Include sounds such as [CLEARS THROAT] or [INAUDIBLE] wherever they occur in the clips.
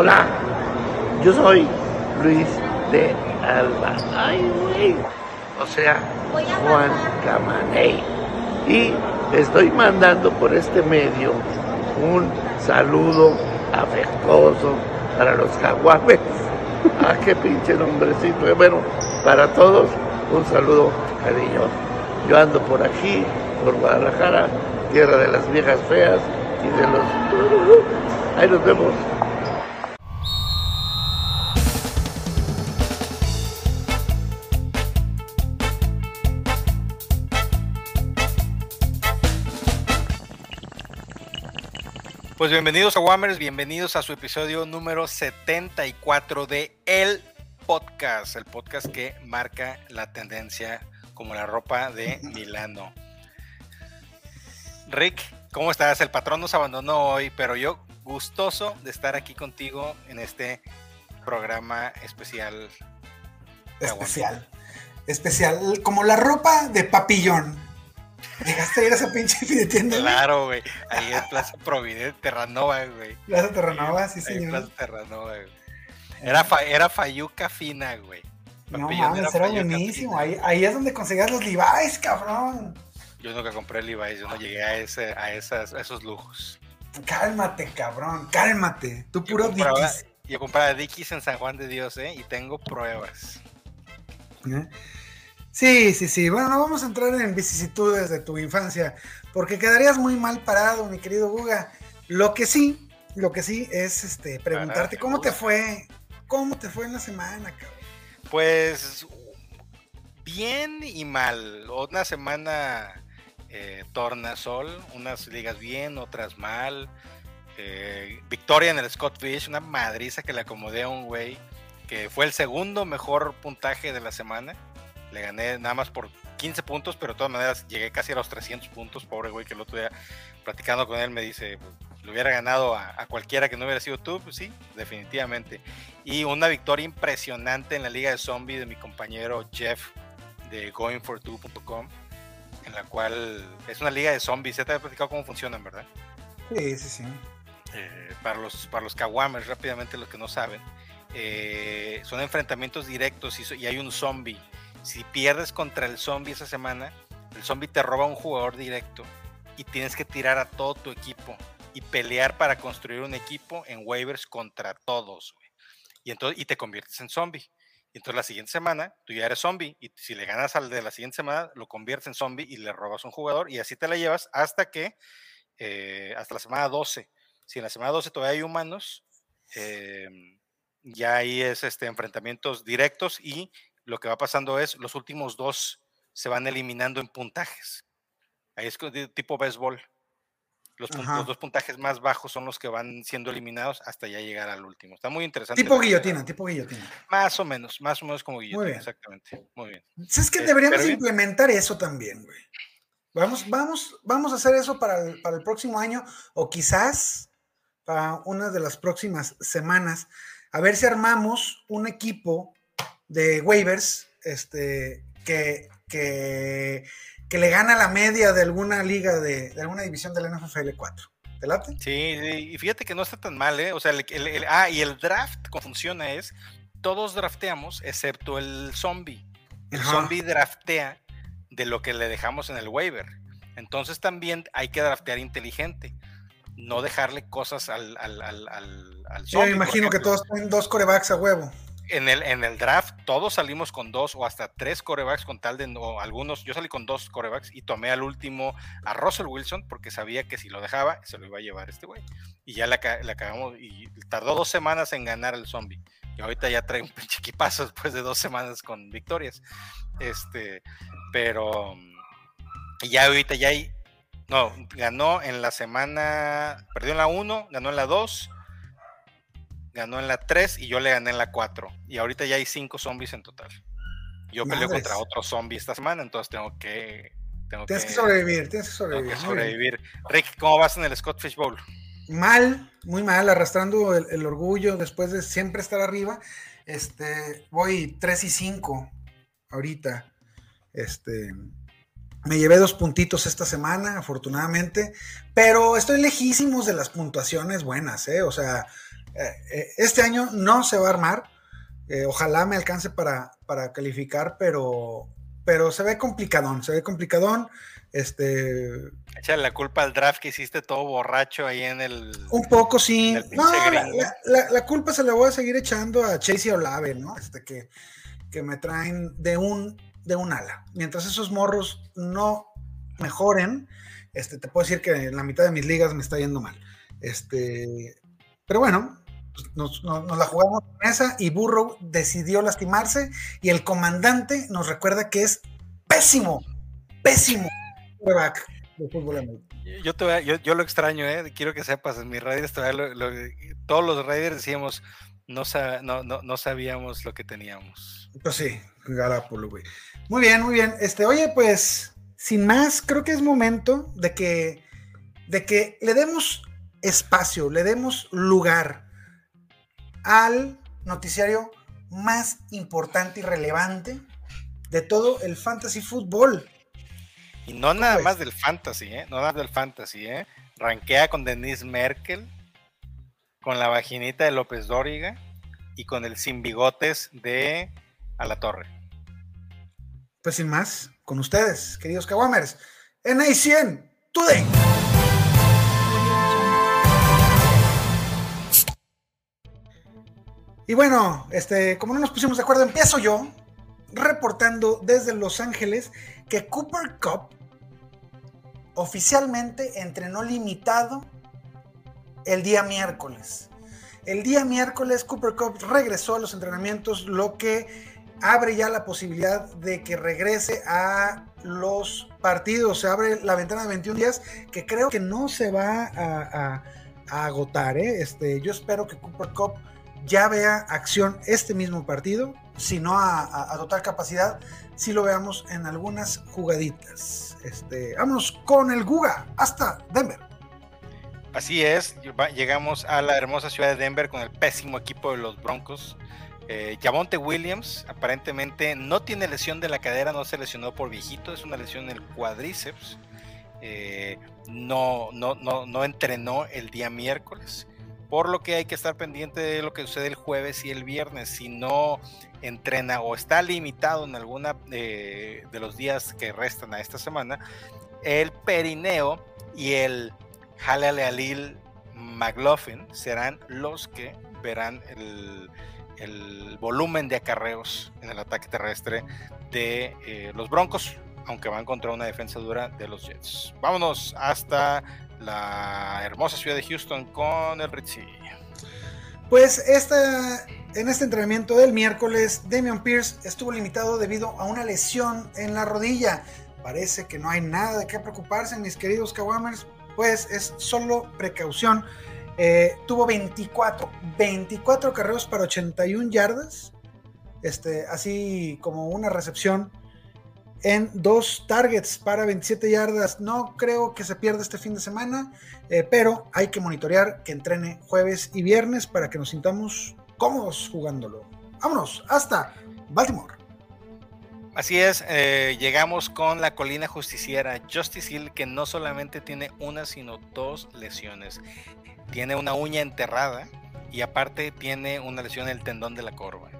Hola, yo soy Luis de Alba. Ay, güey. O sea, Juan Camaney. Y estoy mandando por este medio un saludo afectuoso para los caguames. [LAUGHS] Ah, qué pinche nombrecito. Bueno, para todos, un saludo cariñoso. Yo ando por aquí, por Guadalajara, tierra de las viejas feas y de los... Ahí nos vemos. Pues bienvenidos a Wammers, bienvenidos a su episodio número 74 de El Podcast, el podcast que marca la tendencia como la ropa de Milano. Rick, ¿cómo estás? El patrón nos abandonó hoy, pero yo gustoso de estar aquí contigo en este programa especial. Especial. Especial, como la ropa de papillón. Llegaste a ir a esa pinche [LAUGHS] tienda. Claro, güey. Ahí en Plaza Providente, Terranova, güey. Plaza Terranova, sí, señor. Plaza Terranova, güey. Era, fa, era Fayuca fina, güey. No mames, era, buenísimo. Ahí, ahí, es donde conseguías los Levi's, cabrón. Yo nunca compré Levi's, yo no llegué a, ese, a, esas, a esos lujos. Cálmate, cabrón, cálmate. Tú puro Dickies. Yo compraba Dickies en San Juan de Dios, ¿eh? Y tengo pruebas. ¿Eh? Sí, sí, sí. Bueno, no vamos a entrar en vicisitudes de tu infancia, porque quedarías muy mal parado, mi querido Guga. Lo que sí, lo que sí es este preguntarte cómo te fue, cómo te fue en la semana, cabrón. Pues bien y mal. Una semana eh, tornasol, unas ligas bien, otras mal. Eh, victoria en el Scott Fish, una madriza que le acomodé a un güey que fue el segundo mejor puntaje de la semana. Le gané nada más por 15 puntos, pero de todas maneras llegué casi a los 300 puntos. Pobre güey, que el otro día platicando con él me dice, pues, le hubiera ganado a, cualquiera que no hubiera sido tú. Pues sí, definitivamente. Y una victoria impresionante en la liga de zombie de mi compañero Jeff de goingfor2.com, en la cual es una liga de zombies. Ya te había platicado cómo funcionan, ¿verdad? Sí, sí, sí. Eh, para los para los kawamers, rápidamente los que no saben, eh, son enfrentamientos directos y, y hay un zombie si pierdes contra el zombie esa semana, el zombie te roba un jugador directo y tienes que tirar a todo tu equipo y pelear para construir un equipo en waivers contra todos, Y entonces y te conviertes en zombie. Y entonces la siguiente semana tú ya eres zombie y si le ganas al de la siguiente semana lo conviertes en zombie y le robas un jugador y así te la llevas hasta que eh, hasta la semana 12. Si en la semana 12 todavía hay humanos, em, ya ahí es este enfrentamientos directos y lo que va pasando es los últimos dos se van eliminando en puntajes. Ahí es tipo béisbol. Los, dos puntajes más bajos son los que van siendo eliminados hasta ya llegar al último. Está muy interesante. Tipo guillotina, tipo guillotina. Más o menos, más o menos como guillotina, exactamente. Muy bien. Es que deberíamos implementar eso también, güey. Vamos, vamos, vamos a hacer eso para el, para el próximo año o quizás para una de las próximas semanas. A ver si armamos un equipo de waivers este, que, que, que, le gana la media de alguna liga de, de alguna división de la NFL 4. ¿Te late? Sí, y fíjate que no está tan mal, ¿eh? O sea, el, ah, y el draft, como funciona es, todos drafteamos excepto el zombie. El zombie draftea de lo que le dejamos en el waiver. Entonces también hay que draftear inteligente. No dejarle cosas al, al, al, al, zombie. Yo me imagino que todos tienen dos corebacks a huevo en el, en el draft todos salimos con dos o hasta tres corebacks con tal de no, algunos, yo salí con dos corebacks y tomé al último a Russell Wilson porque sabía que si lo dejaba se lo iba a llevar este güey. Y ya le, acabamos y tardó dos semanas en ganar el zombie. Y ahorita ya trae un [LAUGHS] pinche equipazo después de dos semanas con victorias. Este, pero ya ahorita ya hay, no, ganó en la semana, perdió en la 1, ganó en la 2 ganó en la 3 y yo le gané en la 4. Y ahorita ya hay 5 zombies en total. Yo peleo contra otro zombie esta semana, entonces tengo que. Tengo tienes que, sobrevivir, tienes que sobrevivir. Que sobrevivir. Rick, ¿cómo vas en el Scott Fish Bowl? Mal, muy mal, arrastrando el, orgullo después de siempre estar arriba. Este, voy 3 y 5 ahorita. Este, me llevé dos puntitos esta semana, afortunadamente, pero estoy lejísimos de las puntuaciones buenas, ¿eh? O sea, este año no se va a armar. ojalá me alcance para, para calificar, pero, pero se ve complicadón, se ve complicadón. Este. Echa la culpa al draft que hiciste todo borracho ahí en el. Un poco, sí. No, la, culpa se la voy a seguir echando a Chase y Olave, ¿no? Este que, que me traen de un, de un ala. Mientras esos morros no mejoren, este, te puedo decir que en la mitad de mis ligas me está yendo mal. Este, pero bueno, pues, nos, la jugamos en esa y Burrow decidió lastimarse y el comandante nos recuerda que es pésimo, pésimo de fútbol Yo, te yo, lo extraño, ¿eh? quiero que sepas, en mis Raiders todos los Raiders decíamos, no, no, no, sabíamos lo que teníamos. Pues sí, Garapolo, güey. Muy bien, muy bien. Este, oye, pues, sin más, creo que es momento de que, de que le demos espacio, le demos lugar al noticiario más importante y relevante de todo el fantasy fútbol. Y no nada más del fantasy, ¿eh? No nada del fantasy, ¿eh? Ranquea con Denise Merkel, con la vaginita de López Dóriga y con el sin bigotes de A la Torre. Pues sin más, con ustedes, queridos Kawamers, en A100 Today. Y bueno, este, como no nos pusimos de acuerdo, empiezo yo reportando desde Los Ángeles que Cooper Cup oficialmente entrenó limitado el día miércoles. El día miércoles Cooper Cup regresó a los entrenamientos, lo que abre ya la posibilidad de que regrese a los partidos. Se abre la ventana de 21 días que creo que no se va a, agotar. ¿eh? Este, yo espero que Cooper Cup ya vea acción este mismo partido, si no a, total capacidad, si lo veamos en algunas jugaditas. Este, vámonos con el Guga hasta Denver. Así es, llegamos a la hermosa ciudad de Denver con el pésimo equipo de los Broncos. Eh, Williams aparentemente no tiene lesión de la cadera, no se lesionó por viejito, es una lesión en el cuádriceps. Eh, no, no, no, no entrenó el día miércoles por lo que hay que estar pendiente de lo que sucede el jueves y el viernes. Si no entrena o está limitado en alguna de, los días que restan a esta semana, el perineo y el Halal Alil McLaughlin serán los que verán el, volumen de acarreos en el ataque terrestre de eh, los Broncos, aunque van contra una defensa dura de los Jets. Vámonos hasta la hermosa ciudad de Houston con el Ritzy. Pues esta, en este entrenamiento del miércoles, Damian Pierce estuvo limitado debido a una lesión en la rodilla. Parece que no hay nada de qué preocuparse, mis queridos Kawamers, pues es solo precaución. Eh, tuvo 24, 24 carreros para 81 yardas, este, así como una recepción en dos targets para 27 yardas. No creo que se pierda este fin de semana, eh, pero hay que monitorear que entrene jueves y viernes para que nos sintamos cómodos jugándolo. Vámonos, hasta Baltimore. Así es, eh, llegamos con la colina justiciera Justice Hill, que no solamente tiene una, sino dos lesiones. Tiene una uña enterrada y aparte tiene una lesión en el tendón de la corva.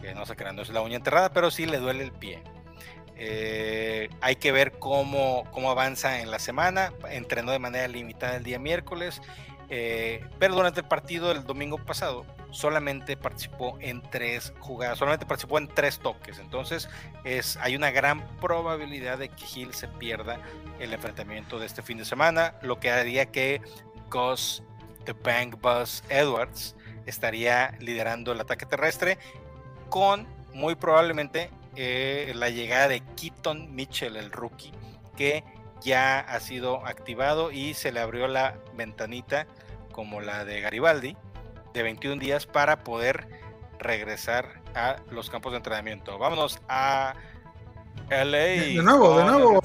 Que no se crean, no es la uña enterrada, pero sí le duele el pie. Eh, hay que ver cómo, cómo avanza en la semana. Entrenó de manera limitada el día miércoles, eh, pero durante el partido del domingo pasado solamente participó en tres jugadas, solamente participó en tres toques. Entonces es, hay una gran probabilidad de que Hill se pierda el enfrentamiento de este fin de semana, lo que haría que Gus The Bank Bus Edwards estaría liderando el ataque terrestre con muy probablemente eh, la llegada de Keaton Mitchell, el rookie, que ya ha sido activado y se le abrió la ventanita como la de Garibaldi de 21 días para poder regresar a los campos de entrenamiento. Vámonos a LA. De nuevo, de nuevo.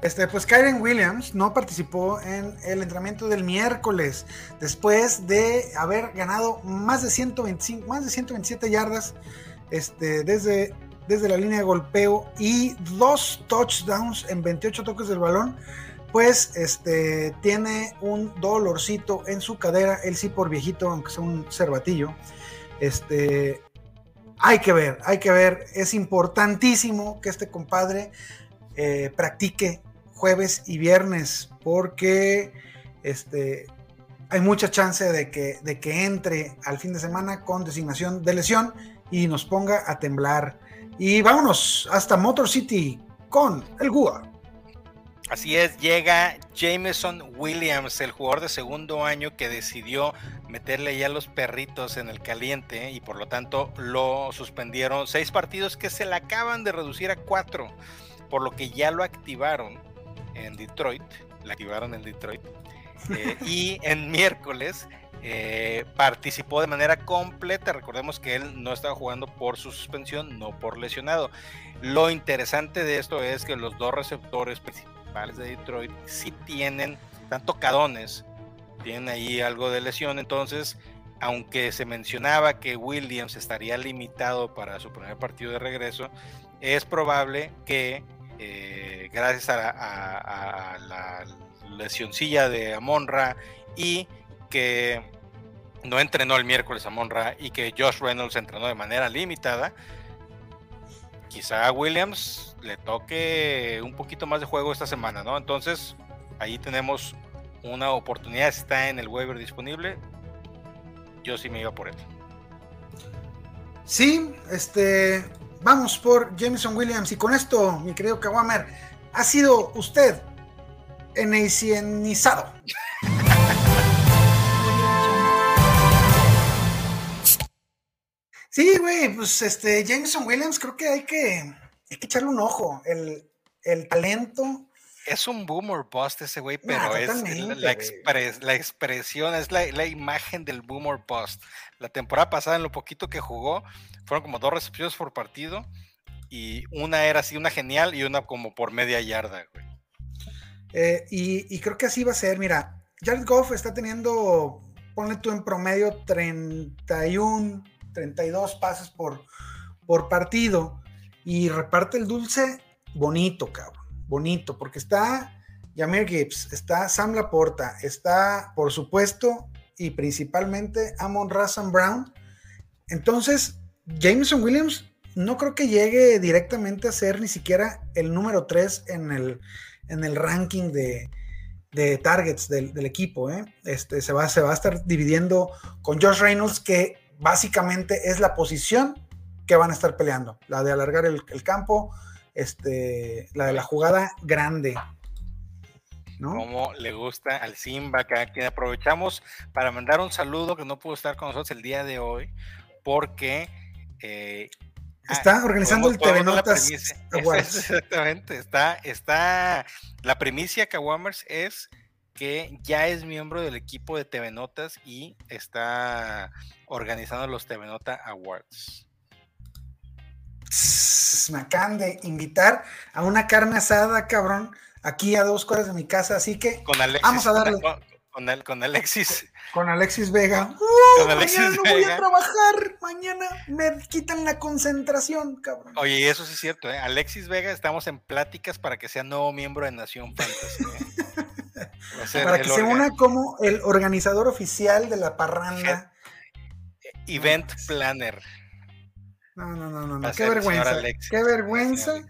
Este, pues Kyren Williams no participó en el entrenamiento del miércoles después de haber ganado más de 125, más de 127 yardas este, desde, desde la línea de golpeo y dos touchdowns en 28 toques del balón. pues este, tiene un dolorcito en su cadera, él sí por viejito, aunque sea un cervatillo. Este, hay que ver, hay que ver, es importantísimo que este compadre eh, practique jueves y viernes, porque hay mucha chance de que entre al fin de semana con designación de lesión y nos ponga a temblar. Y vámonos hasta Motor City con el GUA. Así es, llega Jameson Williams, el jugador de segundo año que decidió meterle ya los perritos en el caliente y por lo tanto lo suspendieron. Seis partidos que se le acaban de reducir a cuatro, por lo que ya lo activaron en Detroit. La activaron en Detroit. Eh, [LAUGHS] y en miércoles eh, participó de manera completa. Recordemos que él no estaba jugando por su suspensión, no por lesionado. Lo interesante de esto es que los dos receptores principales de Detroit sí tienen, están tocadones, tienen ahí algo de lesión, entonces, aunque se mencionaba que Williams estaría limitado para su primer partido de regreso, es probable que eh, gracias a, la lesioncilla de Amonra y que no entrenó el miércoles Amonra y que Josh Reynolds entrenó de manera limitada, quizá a Williams le toque un poquito más de juego esta semana, ¿no? Entonces, ahí tenemos una oportunidad, está en el waiver disponible. Yo sí me iba por él. Sí, este, vamos por Jameson Williams y con esto, mi querido Kawamer, ha sido usted eneicienizado. [LAUGHS] Sí, güey, pues este, Jameson Williams creo que hay que, echarle un ojo. El, talento. Es un boomer bust ese güey, pero es la, la, expresión, es la, imagen del boomer bust. La temporada pasada, en lo poquito que jugó, fueron como dos recepciones por partido. Y una era así, una genial y una como por media yarda, güey. Eh, y, y, creo que así va a ser. Mira, Jared Goff está teniendo, ponle tú en promedio 31 32 pases por, por partido y reparte el dulce bonito, cabrón, bonito, porque está Jameer Gibbs, está Sam Laporta, está, por supuesto, y principalmente Amon Razan Brown. Entonces, Jameson Williams no creo que llegue directamente a ser ni siquiera el número 3 en el, en el ranking de, de targets del, equipo. ¿eh? Este, se, va, se va a estar dividiendo con Josh Reynolds, que básicamente es la posición que van a estar peleando, la de alargar el, campo, este, la de la jugada grande. ¿no? Como le gusta al Simba, que, quien aprovechamos para mandar un saludo que no pudo estar con nosotros el día de hoy, porque eh, está organizando el TV Notas [LAUGHS] Exactamente, está, está la primicia Kawamers es que ya es miembro del equipo de TV Notas y está organizando los TV Nota Awards. Me acaban de invitar a una carne asada, cabrón, aquí a dos cuadras de mi casa, así que vamos a darle. Con, Alexis. Con Alexis Vega. con Alexis mañana no voy a trabajar. Mañana me quitan la concentración, cabrón. Oye, eso sí es cierto, ¿eh? Alexis Vega, estamos en pláticas para que sea nuevo miembro de Nación Fantasy. ¿eh? [LAUGHS] Para que se una como el organizador oficial de la parranda. Event planner. No, no, no, no, Qué vergüenza. Qué vergüenza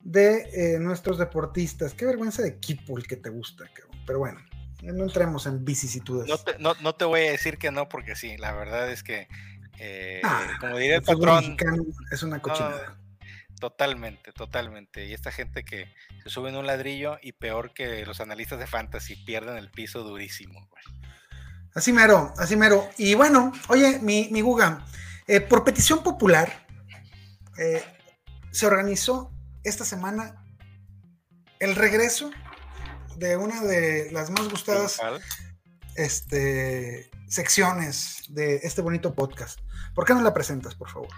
de eh, nuestros deportistas. Qué vergüenza de equipo el que te gusta, Pero bueno, no entremos en vicisitudes. No te, voy a decir que no, porque sí, la verdad es que, eh, ah, como diría el, patrón, es una cochinada. Totalmente, totalmente. Y esta gente que se sube en un ladrillo y peor que los analistas de fantasy pierden el piso durísimo. Así mero, así mero. Y bueno, oye, mi, mi Guga, eh, por petición popular, eh, se organizó esta semana el regreso de una de las más gustadas este, secciones de este bonito podcast. ¿Por qué no la presentas, por favor?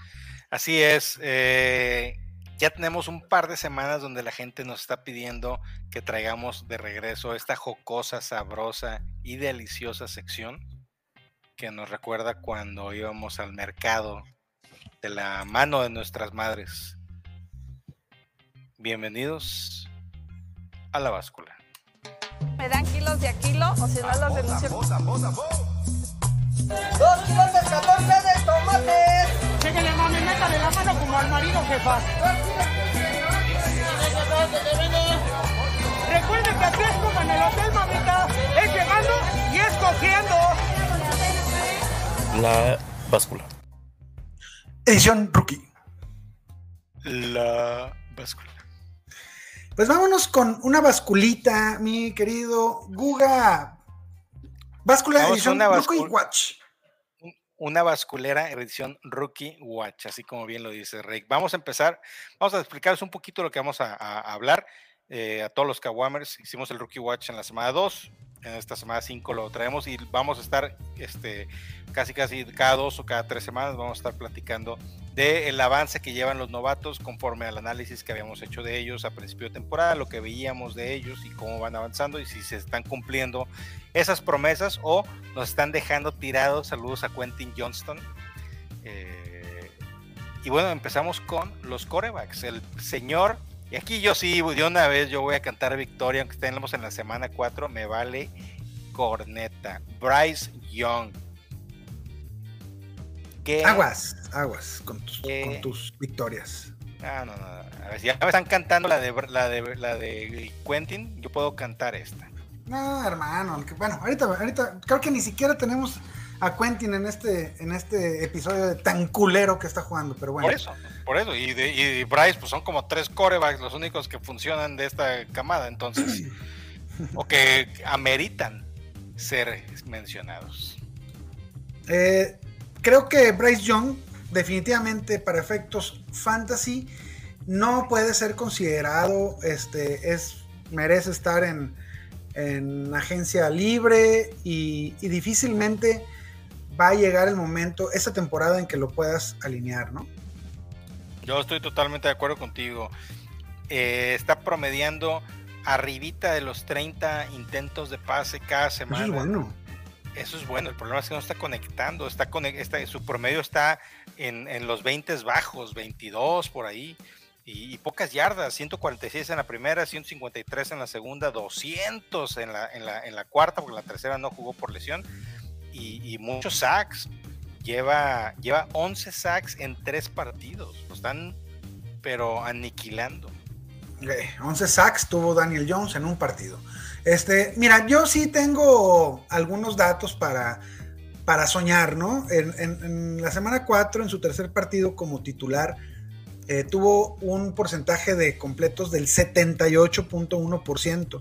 Así es. Eh, ya tenemos un par de semanas donde la gente nos está pidiendo que traigamos de regreso esta jocosa, sabrosa y deliciosa sección que nos recuerda cuando íbamos al mercado de la mano de nuestras madres. Bienvenidos a la báscula. me dan kilos de a kilo o si no los denuncio. Dos kilos de 14 de tomates. Chéquenle, mami, métale la mano como al marido, jefa. Recuerden que aquí es como en el hotel, mamita. Es llegando y es cogiendo. La báscula. Edición rookie. La báscula. Pues vámonos con una basculita, mi querido Guga. Báscula Vamos, edición una Rookie Watch. Una basculera edición Rookie Watch, así como bien lo dice Rick. Vamos a empezar, vamos a explicaros un poquito lo que vamos a hablar eh, a todos los Kawamers. Hicimos el Rookie Watch en la semana 2, en esta semana 5 lo traemos y vamos a estar este, casi casi cada dos o cada tres semanas vamos a estar platicando del avance que llevan los novatos conforme al análisis que habíamos hecho de ellos a principio de temporada, lo que veíamos de ellos y cómo van avanzando y si se están cumpliendo esas promesas o nos están dejando tirados. Saludos a Quentin Johnston. Eh, y bueno, empezamos con los corebacks. El señor, y aquí yo sí, de una vez yo voy a cantar victoria, aunque estemos en la semana 4, me vale corneta. Bryce Young. ¿Qué? Aguas, aguas con tus, con tus victorias. Ah, no, no. A ver, si ya me están cantando la de, la de, la de Quentin, yo puedo cantar esta. No, hermano, bueno, ahorita, ahorita, creo que ni siquiera tenemos a Quentin en este, en este episodio de tan culero que está jugando, pero bueno. Por eso, por eso. Y, de, y Bryce, pues son como tres corebacks los únicos que funcionan de esta camada, entonces, [CLEARS THROAT] o que ameritan ser mencionados. Eh, creo que Bryce Young, definitivamente para efectos fantasy, no puede ser considerado, este, es, merece estar en, en agencia libre y, y difícilmente va a llegar el momento, esa temporada en que lo puedas alinear, ¿no? Yo estoy totalmente de acuerdo contigo. Eh, está promediando arribita de los 30 intentos de pase cada Eso semana. es bueno. Eso es bueno, el problema es que no está conectando, está, está- su promedio está en, en los 20 bajos, 22 por ahí, y, y pocas yardas, 146 en la primera, 153 en la segunda, 200 en la, en la, en la cuarta, porque la tercera no jugó por lesión, y, muchos sacks, lleva, lleva 11 sacks en tres partidos, lo están pero aniquilando. Eh, 11 sacks tuvo Daniel Jones en un partido. Este, mira, yo sí tengo algunos datos para, para soñar, ¿no? En, en- en la semana 4, en su tercer partido como titular, eh, tuvo un porcentaje de completos del 78.1%.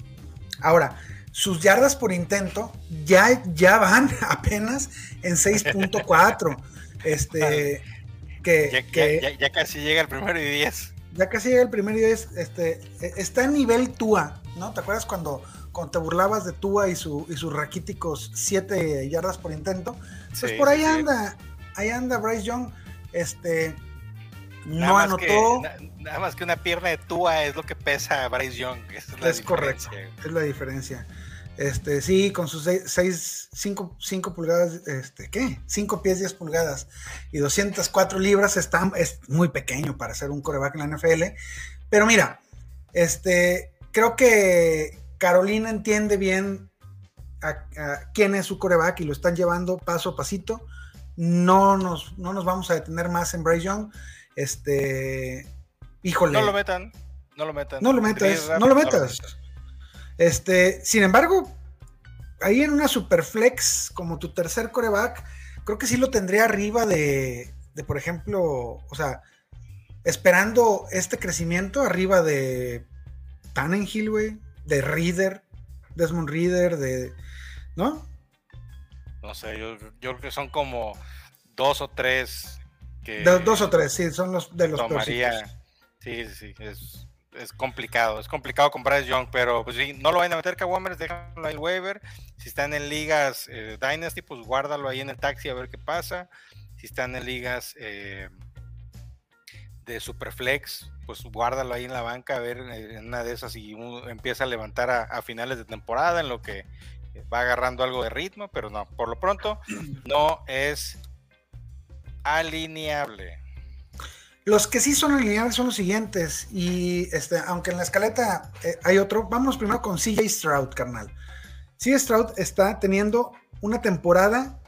Ahora, sus yardas por intento ya, ya van [LAUGHS] apenas en 6.4. Este, que, Ya, que- ya- casi llega el primero y 10. ya casi llega el primer día, es, este, e- está en nivel Tua, ¿no? ¿Te acuerdas cuando, cuando te burlabas de Tua y, su, y sus raquíticos 7 yardas por intento? Pues Sí, por ahí sí, anda, ahí anda Bryce Young, este, Nada no anotó, que- nada más que una pierna de Tua es lo que pesa a Bryce Young. esa es la es correcto, es la diferencia. Este, sí, con sus 6, 5, pulgadas, este, ¿qué? 5 pies 10 pulgadas y 204 libras está, es muy pequeño para ser un coreback en la NFL. Pero mira, este, creo que Carolina entiende bien a, a quién es su coreback y lo están llevando paso a pasito. No nos, no nos vamos a detener más en Bryce Young. Este, híjole. No lo metan, no lo metan. No lo metas, Drive no lo metas. Este, sin embargo, ahí en una superflex como tu tercer coreback, creo que sí lo tendría arriba de, de, por ejemplo, o sea, esperando este crecimiento arriba de Tannenhill, güey, de Reader, Desmond Reader, de, ¿no? No sé, yo, yo creo que son como dos o tres que De- dos o tres, sí, son los de los tomaría. sí, sí, es, es complicado, es complicado comprar Bryce Young, pero pues sí, no lo vayan a meter Kawamers, déjalo ahí en waiver. Si están en ligas eh, Dynasty, pues guárdalo ahí en el taxi a ver qué pasa. Si están en ligas eh, de Superflex, pues guárdalo ahí en la banca a ver eh, en una de esas uno empieza a levantar a, a finales de temporada en lo que va agarrando algo de ritmo, pero no, por lo pronto no es alineable. Los que sí son alineables son los siguientes. Y este, aunque en la escaleta eh, hay otro, vamos primero con CJ Stroud, carnal. Sí, Stroud está teniendo una temporada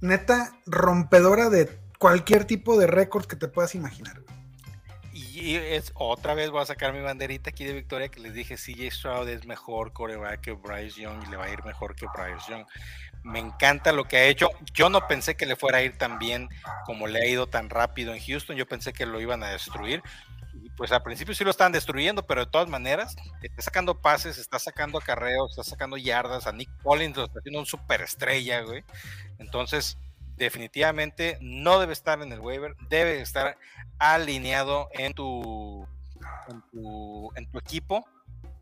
neta rompedora de cualquier tipo de récord que te puedas imaginar. Y es otra vez voy a sacar mi banderita aquí de victoria que les dije CJ Stroud es mejor coreback que Bryce Young y le va a ir mejor que Bryce Young. Me encanta lo que ha hecho. Yo no pensé que le fuera a ir tan bien como le ha ido tan rápido en Houston. Yo pensé que lo iban a destruir. Y pues al principio sí lo están destruyendo, pero de todas maneras está sacando pases, está sacando acarreos, está sacando yardas. A Nick Collins lo está haciendo un superestrella, güey. Entonces, definitivamente no debe estar en el waiver, debe estar alineado en tu, en tu, equipo.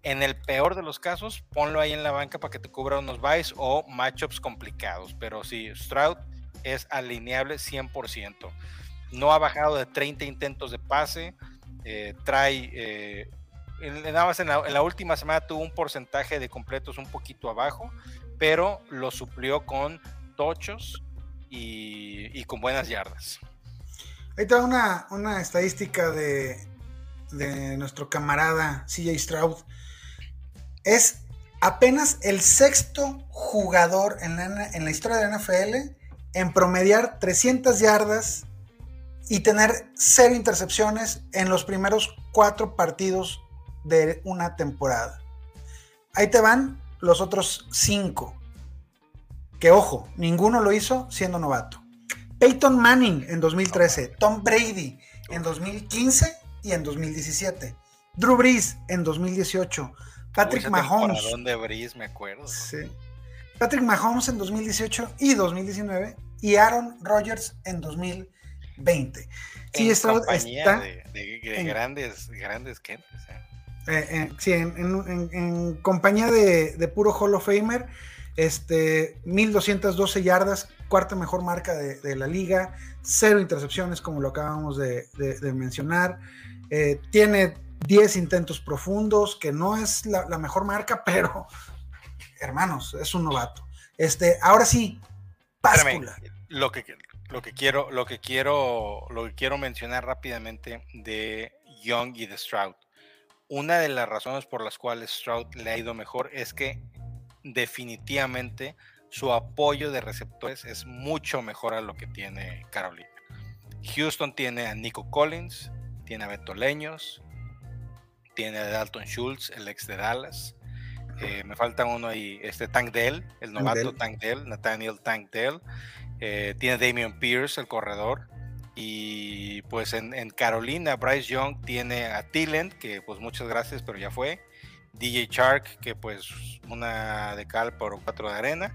En el peor de los casos, ponlo ahí en la banca para que te cubra unos buys o matchups complicados. Pero sí, Stroud es alineable 100%. No ha bajado de 30 intentos de pase. Eh, trae, eh, nada más en la, última semana tuvo un porcentaje de completos un poquito abajo, pero lo suplió con tochos y, con buenas yardas. Ahí te una, una estadística de, de nuestro camarada CJ Stroud. Es apenas el sexto jugador en la, en la historia de la NFL en promediar 300 yardas y tener cero intercepciones en los primeros cuatro partidos de una temporada. Ahí te van los otros cinco. Que ojo, ninguno lo hizo siendo novato. Peyton Manning en 2013, Tom Brady en 2015 y en 2017, Drew Brees en 2018, Patrick Mahomes. ¿Dónde Brees me acuerdo? Sí. Patrick Mahomes en 2018 y 2019 y Aaron Rodgers en 2020. Sí, está, está de, grandes, grandes gentes. ¿eh? Eh, eh, sí, en, compañía de, de, puro Hall of Famer este, 1212 yardas, cuarta mejor marca de, la liga, cero intercepciones, como lo acabamos de, mencionar. Eh, tiene 10 intentos profundos, que no es la, mejor marca, [LAUGHS] pero hermanos, es un novato. Este, ahora sí, Páscula. Lo que, lo que quiero, lo que quiero, lo que quiero mencionar rápidamente de Young y de Stroud. Una de las razones por las cuales Stroud le ha ido mejor es que definitivamente su apoyo de receptores es mucho mejor a lo que tiene Carolina. Houston tiene a Nico Collins, tiene a Beto Leños, tiene a Dalton Schultz, el ex de Dallas. Eh, me falta uno ahí, este Tank Dell, el novato Tank Dell, Nathaniel Tank Dell. Eh, tiene Damian Pierce, el corredor. Y pues en, en, Carolina, Bryce Young tiene a Tilland, que pues muchas gracias, pero ya fue. DJ Shark, que pues una de cal por cuatro de arena.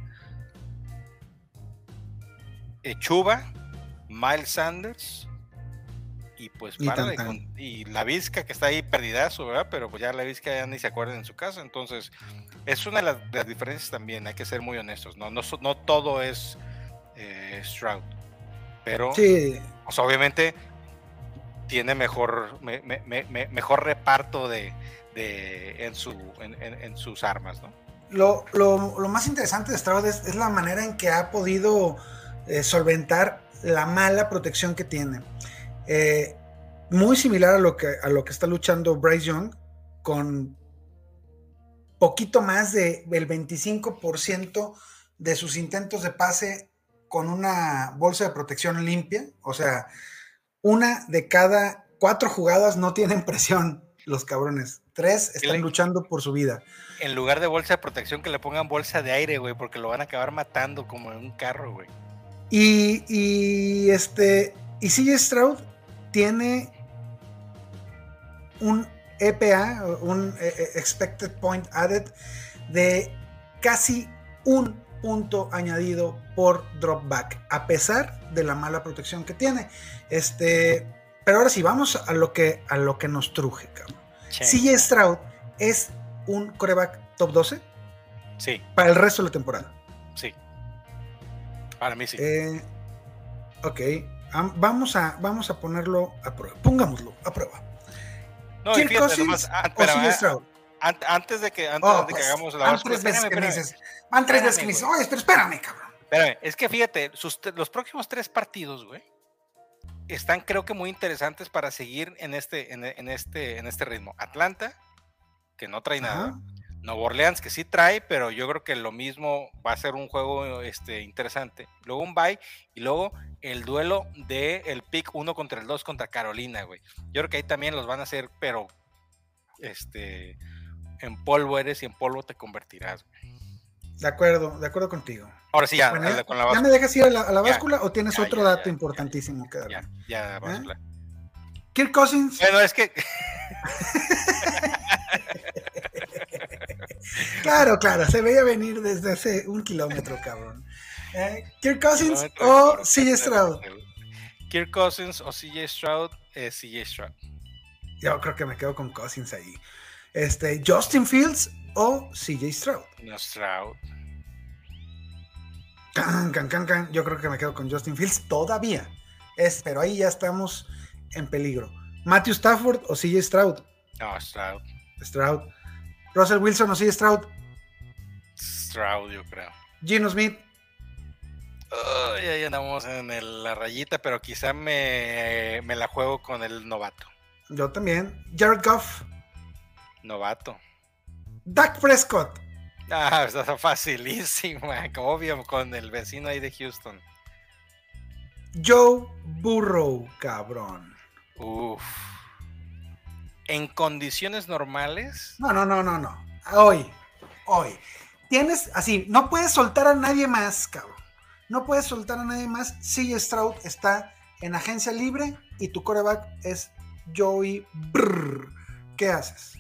Chuba, Miles Sanders y pues y, la Vizca que está ahí perdidazo, ¿verdad? Pero pues ya la Vizca ya ni se acuerda en su casa, entonces es una de las, diferencias también, hay que ser muy honestos, no, no, no todo es eh, Stroud, pero pues, obviamente tiene mejor, mejor reparto de, en, su, en, sus armas, ¿no? Lo, más interesante de Stroud es, la manera en que ha podido eh, solventar la mala protección que tiene. Eh, muy similar a lo, que, a lo que está luchando Bryce Young, con poquito más del 25% de sus intentos de pase con una bolsa de protección limpia. O sea, una de cada cuatro jugadas no tienen [LAUGHS] presión los cabrones. Tres están luchando por su vida. En lugar de bolsa de protección, que le pongan bolsa de aire, güey, porque lo van a acabar matando como en un carro, güey. Y, y este. Y CJ Stroud tiene un EPA, un eh, eh, Expected Point Added, de casi un punto añadido por dropback, a pesar de la mala protección que tiene. Este, pero ahora sí, vamos a lo que, a lo que nos truje, cabrón. CJ Stroud es un coreback top 12. Sí. Para el resto de la temporada. Sí. Para mí sí. Eh, ok. Vamos, a, vamos a ponerlo a prueba. Pongámoslo a prueba. No, Kirk Cousins ah, o Stroud. Antes de que, antes oh, de que pues, hagamos la Van tres veces que me dices. Van tres veces que me dices. Oye, pero espérame, cabrón. Espérame, es que fíjate, los próximos tres partidos, güey están creo que muy interesantes para seguir en este, en, este, en este ritmo. Atlanta, que no trae nada. Nuevo Orleans que sí trae, pero yo creo que lo mismo va a ser un juego este, interesante. Luego un bye y luego el duelo de el pick 1 contra el 2 contra Carolina, güey. Yo creo que ahí también los van a hacer, pero este en polvo eres y en polvo te convertirás. De acuerdo, de acuerdo contigo. Ahora sí, ya, Bueno, con la ¿Ya me dejas ir a la, a la Ya, báscula o tienes ya, otro ya, dato ya, importantísimo que dar? Ya, ya, báscula. Kirk Cousins, Bueno, es que [LAUGHS] claro, claro, se veía venir desde hace un kilómetro, cabrón. Eh, Kirk Cousins o CJ Stroud. Kirk Cousins o CJ Stroud, eh, CJ Stroud. Yo creo que me quedo con Cousins ahí. Este, Justin Fields o CJ Stroud. No Stroud. Can, can, can, can. Yo creo que me quedo con Justin Fields todavía. Es, pero ahí ya estamos en peligro. Matthew Stafford o CJ Stroud. No, Stroud. Stroud. Russell Wilson o CJ Stroud. Stroud, yo creo. Gino Smith. Ay, ahí andamos en el- la rayita, pero quizá me, me la juego con el novato. Yo también. Jared Goff. Novato. Dak Prescott. Ah, está facilísima, [LAUGHS] obvio, con el vecino ahí de Houston. Joe Burrow, cabrón. Uf. En condiciones normales, No, no, no, no, no. Hoy, hoy. Tienes así, no puedes soltar a nadie más, cabrón. No puedes soltar a nadie más. CJ Stroud está en agencia libre y tu coreback es Joey Brr. ¿Qué haces?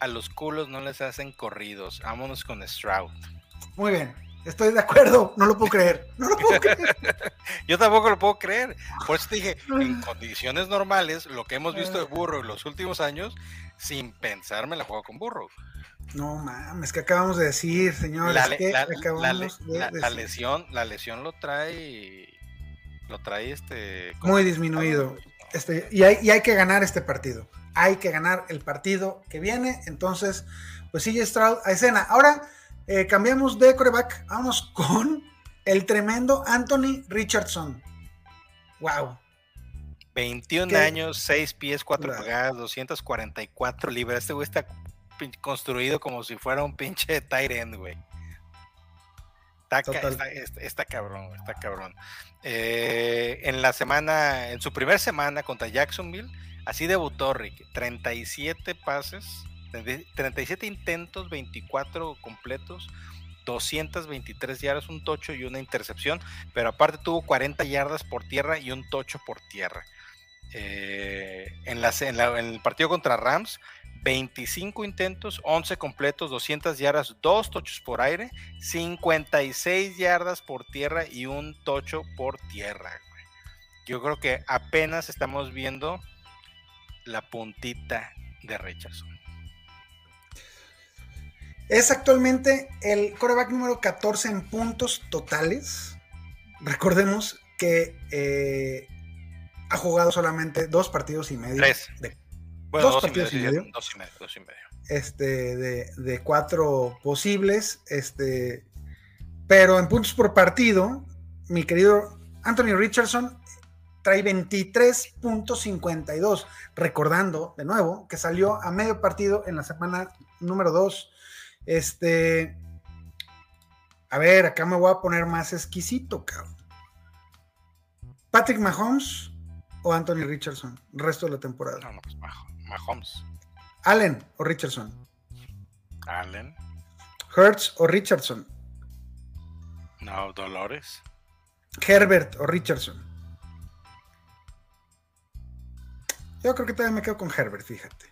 a los culos no les hacen corridos. Vámonos con Stroud. Muy bien, estoy de acuerdo. No lo puedo creer. No lo puedo creer. [LAUGHS] Yo tampoco lo puedo creer. Por eso te dije, en condiciones normales, lo que hemos visto de Burrow en los últimos años, sin pensar me la juego con Burrow. No mames, que acabamos de decir, señores. La, le- la- de lesión, la lesión lo trae, lo trae este. Muy disminuido. Este, y, hay, y hay que ganar este partido. Hay que ganar el partido que viene. Entonces, pues sigue Stroud a escena. Ahora eh, cambiamos de coreback. Vamos [LAUGHS] con el tremendo Anthony Richardson. Wow. 21 ¿Qué? años, 6 pies, 4 Claro. pulgadas, 244 libras. Este güey está construido como si fuera un pinche tight end, güey. Está, ca- Total. está, está- está cabrón, está cabrón. Eh, en la semana, en su primer semana contra Jacksonville, así debutó Rick. 37 pases, 37 intentos, 24 completos, 223 yardas, un tocho y una intercepción, pero aparte tuvo 40 yardas por tierra y un tocho por tierra. Eh, en, el partido contra Rams, 25 intentos, 11 completos, 200 yardas, 2 tochos por aire, 56 yardas por tierra y un tocho por tierra. Yo creo que apenas estamos viendo la puntita de Richardson. Es actualmente el coreback número 14 en puntos totales. Recordemos que eh, ha jugado solamente dos partidos y medio. Tres. de- Bueno, Dos partidos y medio, medio. dos y medio, dos y medio. este, de, de cuatro posibles, este, pero en puntos por partido, mi querido Anthony Richardson trae 23.52, recordando de nuevo que salió a medio partido en la semana número 2. Este, a ver, acá me voy a poner más exquisito, cabrón. Patrick Mahomes o Anthony Richardson, resto de la temporada. No, no, pues Mah- Mahomes. Allen o Richardson. Allen. Hertz o Richardson. No, Dolores. Herbert o Richardson. Yo creo que todavía me quedo con Herbert, fíjate.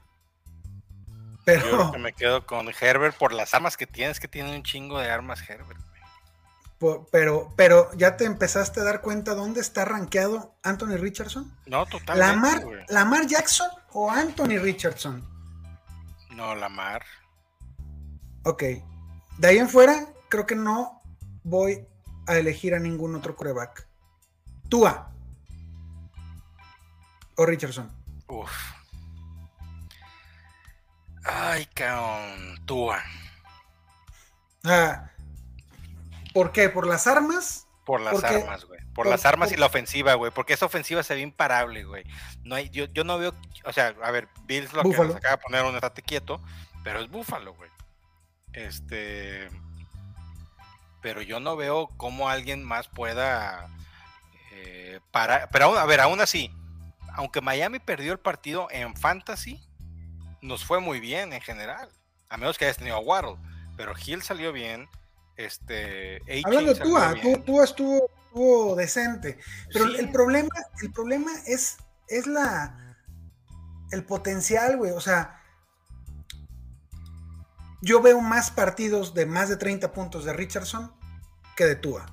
Yo Pero, creo que me quedo con Herbert por las armas que tienes, que tiene un chingo de armas Herbert. pero, pero ya te empezaste a dar cuenta dónde está rankeado Anthony Richardson. No, totalmente. Lamar, güey. Lamar Jackson o Anthony Richardson. No, Lamar. Ok. De ahí en fuera, creo que no voy a elegir a ningún otro coreback. Tua o Richardson. Uf. Ay, cabrón. Tua. Ah, ¿Por qué? ¿Por las armas? Por las Porque- armas, güey. Por, por- las armas y la ofensiva, güey. Porque esa ofensiva se ve imparable, güey. No hay, yo, yo no veo, o sea, a ver, Bills lo que nos acaba de poner un estate quieto, pero es Búfalo, güey. Este, pero yo no veo cómo alguien más pueda eh, parar. Pero a ver, aún así, aunque Miami perdió el partido en fantasy, nos fue muy bien en general. A menos que hayas tenido a Waddle. Pero Hill salió bien. Este, Hablando de Tua, Tua estuvo, estuvo, decente. Pero el problema, el problema es, es la el potencial, güey. O sea, yo veo más partidos de más de 30 puntos de Richardson que de Tua.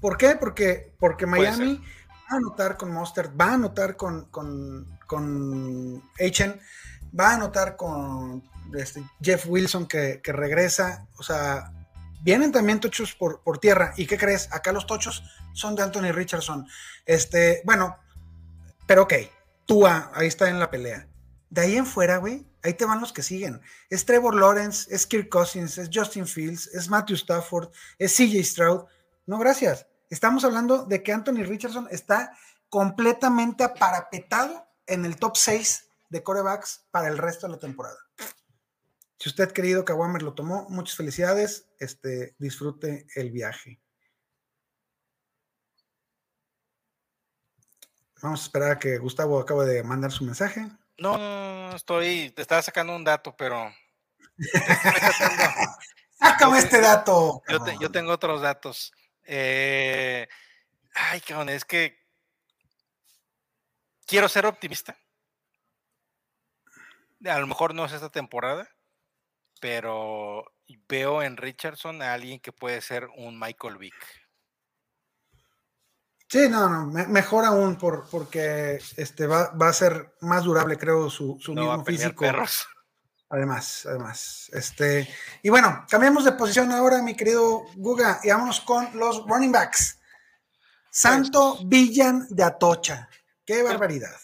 ¿Por qué? Porque, porque Miami va a anotar con Monster, va a anotar con, con, con va a anotar con este, Jeff Wilson que, regresa. O sea, vienen también tochos por, tierra. ¿Y qué crees? Acá los tochos son de Anthony Richardson. Este, bueno, pero ok, Tua, ahí está en la pelea. De ahí en fuera, güey, ahí te van los que siguen. Es Trevor Lawrence, es Kirk Cousins, es Justin Fields, es Matthew Stafford, es CJ Stroud. No, gracias. Estamos hablando de que Anthony Richardson está completamente aparapetado en el top 6 de corebacks para el resto de la temporada. Si usted, querido Kawamer, lo tomó, muchas felicidades. Este, disfrute el viaje. Vamos a esperar a que Gustavo acabe de mandar su mensaje. No, no, estoy, te estaba sacando un dato, pero. [LAUGHS] Sácame este dato. Yo, tengo otros datos. Eh, ay, cabrón, es que quiero ser optimista. A lo mejor no es esta temporada, pero veo en Richardson a alguien que puede ser un Michael Vick. Sí, no, no, mejor aún por, porque este va, a ser más durable, creo, su, su mismo físico. Además, además. Este, y bueno, cambiamos de posición ahora, mi querido Guga, y vámonos con los running backs. Santo pues, Villan de Atocha. Qué barbaridad.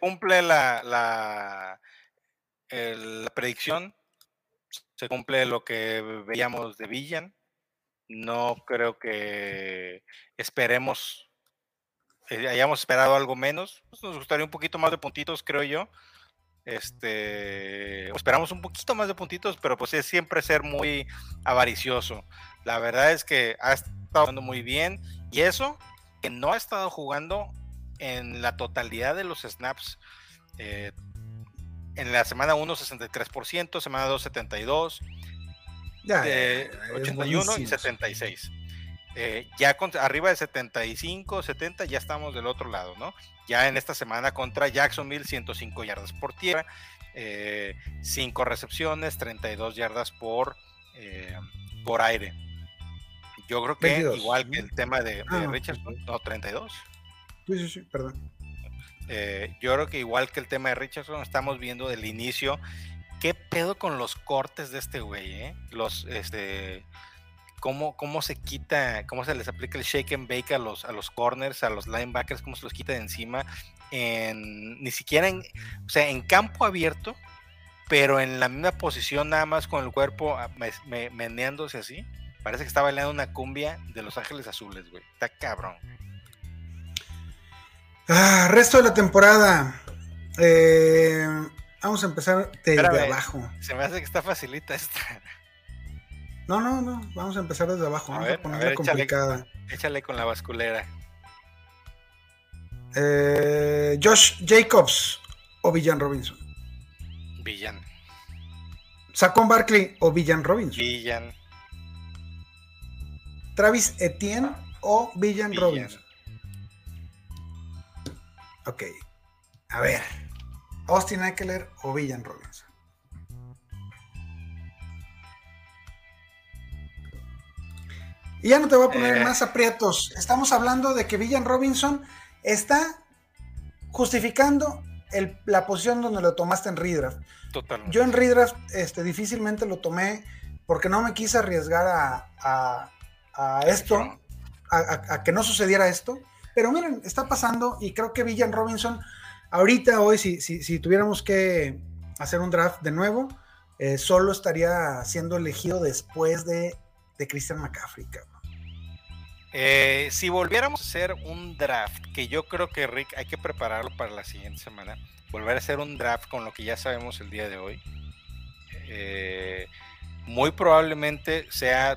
Cumple la, la, la predicción. Se cumple lo que veíamos de Villan no creo que esperemos, eh, hayamos esperado algo menos. Pues, nos gustaría un poquito más de puntitos, creo yo. Este, esperamos un poquito más de puntitos, pero pues es siempre ser muy avaricioso. La verdad es que ha estado jugando muy bien y eso que no ha estado jugando en la totalidad de los snaps. Eh, en la semana 1 63%, semana 2 72, de 81 y 76. Eh, ya arriba de 75, 70, ya estamos del otro lado, ¿no? Ya en esta semana contra Jacksonville, 105 yardas por tierra, 5 eh, recepciones, 32 yardas por, eh, por aire. Yo creo que igual que el tema de, de ah, Richardson, no, 32. Sí, sí, sí, perdón. Yo creo que igual que el tema de Richardson, estamos viendo del inicio ¿Qué pedo con los cortes de este güey, eh? Los, este, cómo, cómo se quita, cómo se les aplica el shake and bake a los, a los corners, a los linebackers, cómo se los quita de encima, en, ni siquiera en, o sea, en campo abierto, pero en la misma posición, nada más con el cuerpo ah, meneándose así. Parece que está bailando una cumbia de Los Ángeles Azules, güey. Está cabrón. Ah, resto de la temporada. Eh, Vamos a empezar desde abajo. Se me hace que está facilita esta. No, no, no. Vamos a empezar desde abajo. Vamos a, ponerla complicada. Échale, con la basculera. Eh, Josh Jacobs o Villan Robinson. Villan. Saquon Barkley o Villan Robinson. Villan. Travis Etienne o Villan Robinson. Ok. A ver. Austin Eckler o Villan Robinson. Y ya no te voy a poner eh. más aprietos. Estamos hablando de que Villan Robinson está justificando la posición donde lo tomaste en redraft. Yo en redraft este, difícilmente lo tomé porque no me quise arriesgar a, esto, a, que no sucediera esto. Pero miren, está pasando y creo que Villan Robinson ahorita, hoy, si, si, tuviéramos que hacer un draft de nuevo, eh, solo estaría siendo elegido después de, de Christian McCaffrey. Eh, si volviéramos a hacer un draft, que yo creo que Rick hay que prepararlo para la siguiente semana, volver a hacer un draft con lo que ya sabemos el día de hoy. Eh, muy probablemente sea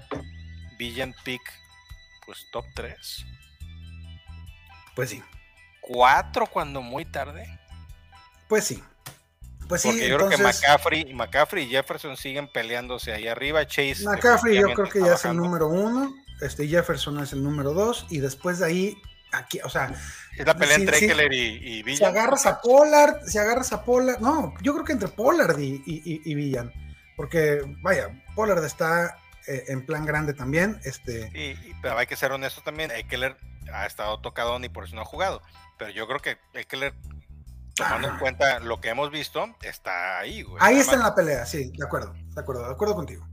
Villan Pick, pues top 3. Pues sí. 4 cuando muy tarde. Pues sí. Pues sí, Porque yo creo que McCaffrey, McCaffrey y Jefferson siguen peleándose ahí arriba. Chase. McCaffrey yo creo que ya es el número uno. Este Jefferson es el número dos. Y después de ahí, aquí, o sea. Es la pelea entre Eckler y, Villan. Si agarras a Pollard, si agarras a Pollard. No, yo creo que entre Pollard y, y, Villan. Porque, vaya, Pollard está eh, en plan grande también. Este... Sí, pero hay que ser honesto también. Eckler ha estado tocado y por eso no ha jugado. Pero yo creo que Eckler tomando en cuenta lo que hemos visto, está ahí, güey. Ahí está en la pelea, sí, de acuerdo, de acuerdo, de acuerdo contigo.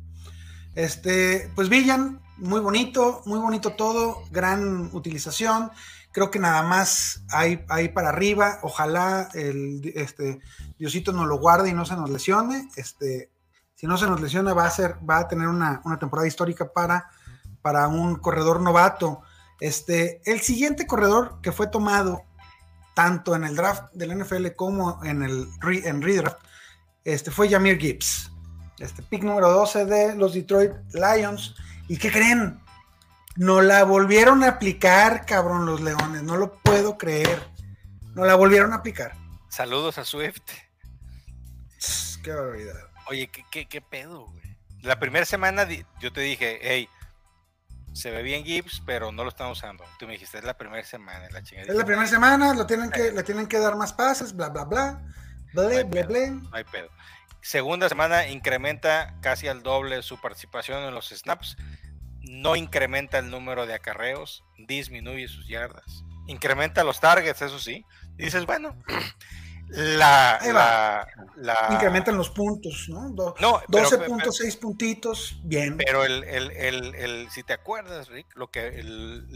Este, pues Villan, muy bonito, muy bonito todo, gran utilización. Creo que nada más hay, ahí para arriba. Ojalá el este, Diosito nos lo guarde y no se nos lesione. Este, si no se nos lesiona, va a ser, va a tener una, una temporada histórica para, para un corredor novato. Este, el siguiente corredor que fue tomado tanto en el draft del NFL como en el en redraft, este, fue Jamir Gibbs. Este pick número 12 de los Detroit Lions. ¿Y qué creen? No la volvieron a aplicar, cabrón, los Leones. No lo puedo creer. No la volvieron a aplicar. Saludos a Swift. Qué barbaridad. Oye, ¿qué, qué, qué pedo, güey? La primera semana yo te dije, hey, se ve bien Gibbs, pero no lo están usando. Tú me dijiste, es la primera semana, la chingada. Es la primera semana, lo tienen que, le tienen que dar más pases, bla, bla, bla. Ble, ble, ble. No hay pedo. Segunda semana incrementa casi al doble su participación en los snaps. No incrementa el número de acarreos, disminuye sus yardas. Incrementa los targets, eso sí. Y dices, bueno, [CLEARS THROAT] la, la, incrementan los puntos, ¿no? no 12 puntos, 6 puntitos, bien. Pero el, el, el, si te acuerdas, Rick, lo que el,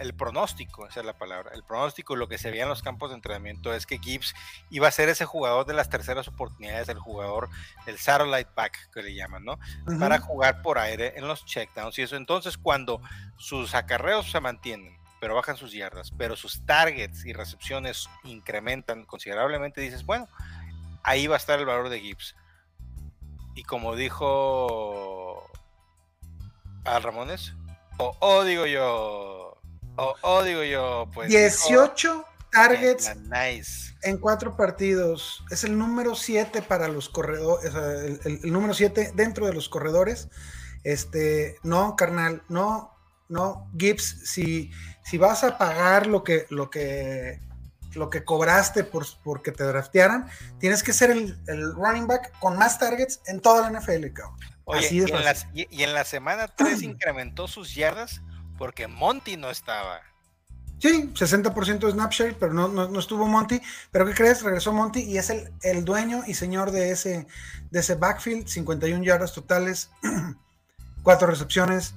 el pronóstico, esa es la palabra, el pronóstico, lo que se veía en los campos de entrenamiento es que Gibbs iba a ser ese jugador de las terceras oportunidades, el jugador del satellite back que le llaman, ¿no? Para jugar por aire en los checkdowns y eso. Entonces, cuando sus acarreos se mantienen pero bajan sus yardas, pero sus targets y recepciones incrementan considerablemente, dices, bueno, ahí va a estar el valor de Gibbs. Y como dijo Al Ramones, o oh, digo yo, o oh, digo yo, pues. 18 targets nice. en cuatro partidos. Es el número 7 para los corredores, el, el número 7 dentro de los corredores. Este, no, carnal, no, no, Gibbs, si, si vas a pagar lo que, lo que, lo que cobraste por, porque te draftearan, tienes que ser el, running back con más targets en toda la NFL, cabrón. y, en la, semana 3 incrementó sus yardas porque Monty no estaba. Sí, 60% de Snapshare, pero no, no, estuvo Monty. Pero ¿qué crees? Regresó Monty y es el, el dueño y señor de ese, de ese backfield, 51 yardas totales, [CLEARS THROAT] cuatro recepciones,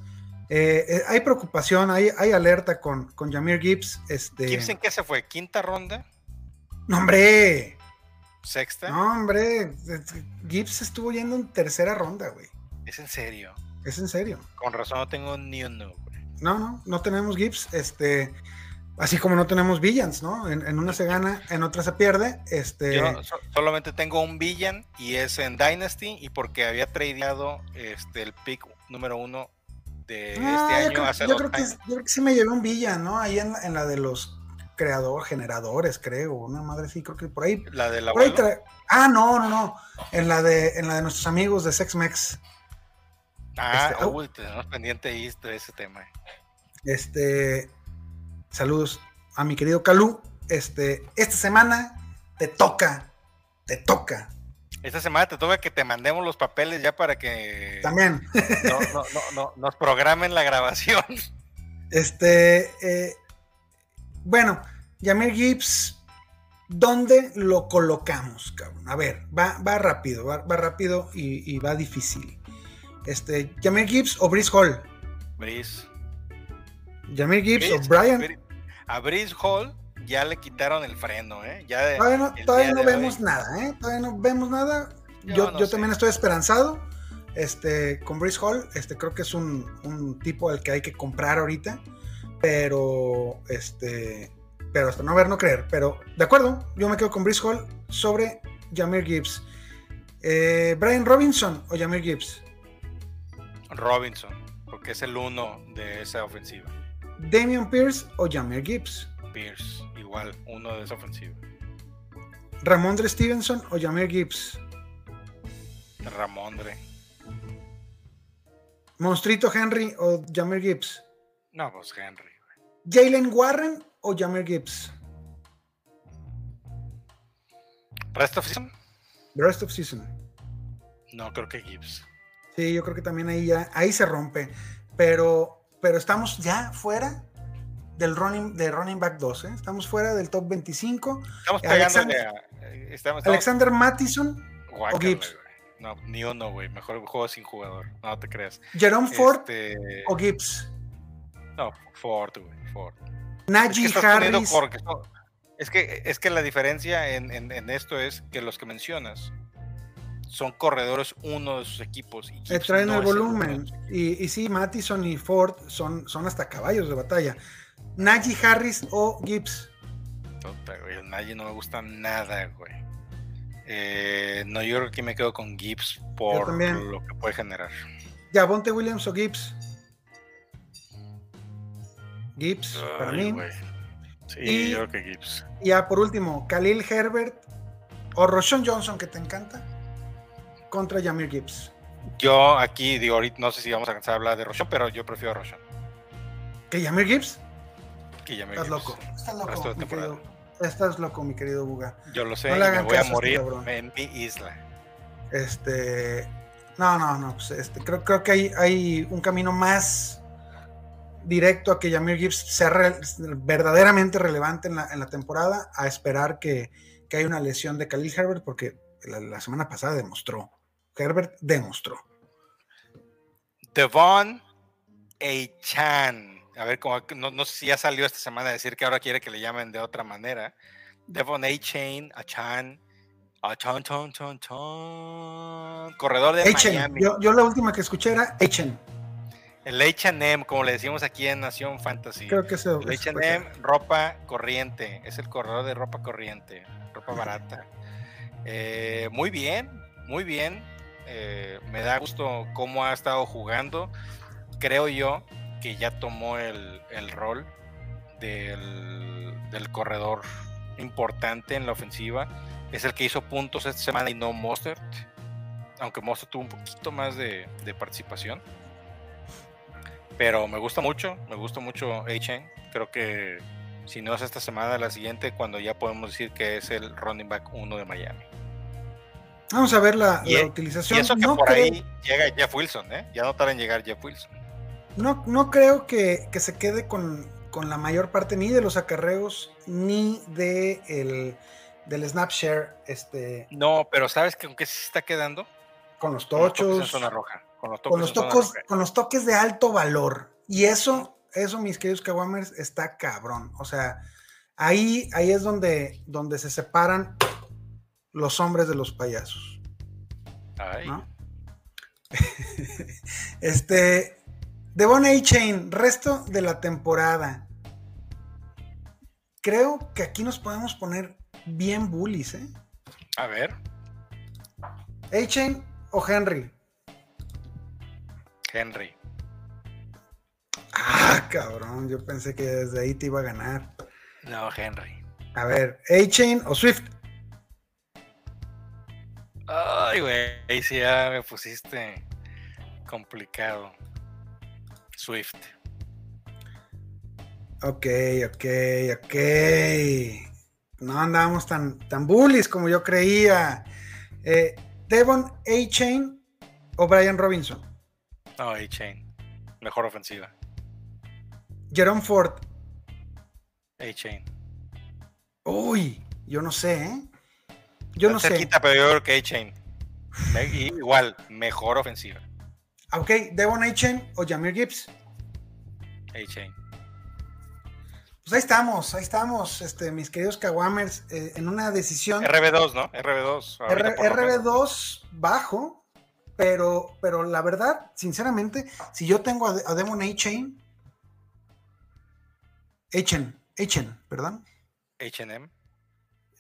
eh, eh, hay preocupación, hay, hay alerta con, con Jamir Gibbs. Este... ¿Gibbs en qué se fue? ¿Quinta ronda? No, hombre. ¿Sexta? No, hombre. Gibbs estuvo yendo en tercera ronda, güey. ¿Es en serio? Es en serio. Con razón no tengo ni un No, no, no tenemos Gibbs. Este, así como no tenemos Villans, ¿no? En, una se gana, en otra se pierde. Este... Yo solamente tengo un Villan y es en Dynasty y porque había tradeado este, el pick número uno Ah, este año. Yo creo, que, sí me llevé un villa, ¿no? Ahí en, la de los creadores, generadores, creo. Una madre sí, creo que por ahí. La de la Ah, no, no, no. En la de, en la de nuestros amigos de SexMex. Ah, este, uy, tenemos pendiente ahí de ese tema. Este. Saludos a mi querido Calú. Este, esta semana te toca, te toca esta semana te toca que te mandemos los papeles ya para que. También. No, no, no, nos programen la grabación. Este. Eh, bueno, Yamir Gibbs, ¿dónde lo colocamos, cabrón? A ver, va, va rápido, va, rápido y, va difícil. Este, Yamir Gibbs o Brice Hall. Brice. Yamir Gibbs o Brian. A Brice Hall ya le quitaron el freno, ¿eh? Ya todavía no, vemos nada, ¿eh? Todavía no vemos nada. Yo, yo, también estoy esperanzado. Este, con Brice Hall, este, creo que es un, tipo al que hay que comprar ahorita. Pero, este, pero hasta no ver, no creer. Pero, de acuerdo, yo me quedo con Brice Hall sobre Jamir Gibbs. Eh, Brian Robinson o Jamir Gibbs. Robinson, porque es el uno de esa ofensiva. Damian Pierce o Jameer Gibbs. Pierce, igual, uno de esa ofensiva. Ramondre Stevenson o Jameer Gibbs. Ramondre. Monstrito Henry o Jameer Gibbs. No, pues Henry. Jalen Warren o Jameer Gibbs. ¿Rest of season? Rest of season. No, creo que Gibbs. Sí, yo creo que también ahí ya, ahí se rompe. Pero, pero estamos ya fuera del running, de running back 12. ¿eh? Estamos fuera del top 25. Estamos Alexander, pegándole a. Estamos, Alexander Mattison o Gibbs. No, ni uno, güey. Mejor juego sin jugador. No te creas. Jerome Ford Este, o Gibbs. No, Ford, güey. Ford. Es que Najee estás poniendo Harris. es que, es que la diferencia en, en- en esto es que los que mencionas son corredores uno de sus equipos. Y eh, traen no el es volumen. Y, y sí, Mattison y Ford son, son hasta caballos de batalla. Najee Harris o Gibbs. Puta, güey, el Najee no me gusta nada, güey. Eh, no, yo creo que aquí me quedo con Gibbs por lo que puede generar. Javonte Williams o Gibbs. Gibbs, para mí. güey. Sí, Y- yo creo que Gibbs. Y ya por último, Khalil Herbert o Roshan Johnson, que te encanta, contra Jameer Gibbs. Yo aquí, digo, ahorita no sé si vamos a alcanzar a hablar de Roshan, pero yo prefiero a Roshan. ¿Que Jameer Gibbs? Que ya me Estás loco. Estás loco, mi querido. Estás loco, mi querido Buga. Yo lo sé, No y le me voy a este morir en mi isla. Este. No, no, no. Pues este, creo, creo que hay, hay un camino más directo a que Jameer Gibbs sea re- verdaderamente relevante en la, en la temporada, a esperar que, que haya una lesión de Khalil Herbert, porque la, la semana pasada demostró. Herbert demostró. Devon Chan. A ver, como, no, no sé si ya salió esta semana a decir que ahora quiere que le llamen de otra manera. Devon Chain, Achan, Achan, Chan, Chan, Chan. Corredor de Echen. Miami. Yo, yo la última que escuché era Echen. El H&M, como le decimos aquí en Nación Fantasy. Creo que eso. El H&M, ropa corriente. Es el corredor de ropa corriente. Ropa barata. Eh, muy bien, muy bien. Eh, me da gusto cómo ha estado jugando. Creo yo que ya tomó el, el rol del, del corredor importante en la ofensiva. Es el que hizo puntos esta semana y no Mostert. Aunque Mostert tuvo un poquito más de, de participación. Pero me gusta mucho, me gusta mucho A-Chain. Creo que si no es esta semana, la siguiente, cuando ya podemos decir que es el running back 1 de Miami. Vamos a ver la, Y, la e- utilización. y eso que no, por creo, ahí llega Jeff Wilson, ¿eh? Ya no tarda en llegar Jeff Wilson. No, no creo que, que se quede con, con la mayor parte ni de los acarreos ni de el, del snap share este, No, pero ¿sabes que aunque se está quedando? con los Con los toques en tochos, zona roja. Con los toques, con tocos, con los toques de alto valor. Y eso, eso, mis queridos Kawamers, está cabrón. O sea, ahí, ahí es donde, donde se separan los hombres de los payasos. Ay, ¿no? [LAUGHS] este, Devon A. Chain, resto de la temporada. Creo que aquí nos podemos poner bien bullies, ¿eh? A ver, A. Chain o Henry. Henry. Ah, cabrón, yo pensé que desde ahí te iba a ganar. No, Henry. A ver, A-Chain o Swift. Ay, güey, ahí sí ya me pusiste complicado. Swift. Ok, ok, ok. No andábamos tan, tan bullies como yo creía. Eh, Devon A-Chain o Brian Robinson. No, A-Chain. Mejor ofensiva. Jerome Ford. A-Chain. Uy, yo no sé, ¿eh? Yo no Está sé. cerquita, pero yo creo que A-Chain. Me- y Igual, mejor ofensiva. Ok, Devon A-Chain o Jameer Gibbs. A-Chain. Pues ahí estamos, ahí estamos, este, mis queridos Kawamers, eh, en una decisión. RB2, ¿no? RB2. ahorita R- por lo menos. RB2 bajo, pero, pero la verdad, sinceramente, si yo tengo a, a Demon A-Chain, A-Chain, A-Chain, perdón, H&M.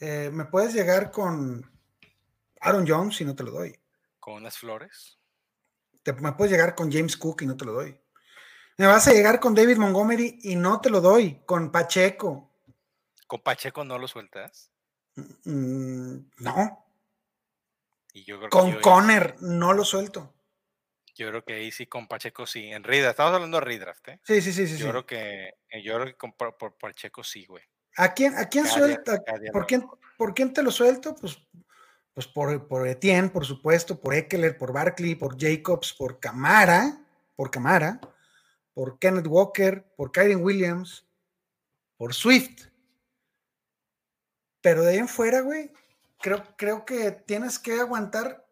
eh, me puedes llegar con Aaron Jones si no te lo doy. Con unas flores. Te, me puedes llegar con James Cook y no te lo doy. Me vas a llegar con David Montgomery y no te lo doy. Con Pacheco. ¿Con Pacheco no lo sueltas? Mm, no. Y yo creo con Conner no lo suelto. Yo creo que ahí sí con Pacheco sí. En Redraft, estamos hablando de Redraft, ¿eh? Sí, sí, sí, sí. Yo creo que yo creo que con, por, Pacheco sí, güey. ¿A quién, a quién suelta? ¿Por quién, ¿Por quién te lo suelto? Pues, pues por, por Etienne, por supuesto, por Eckler, por Barkley, por Jacobs, por Camara, por Camara, por Kenneth Walker, por Kyren Williams, por Swift. Pero de ahí en fuera, güey, creo, creo que tienes que aguantar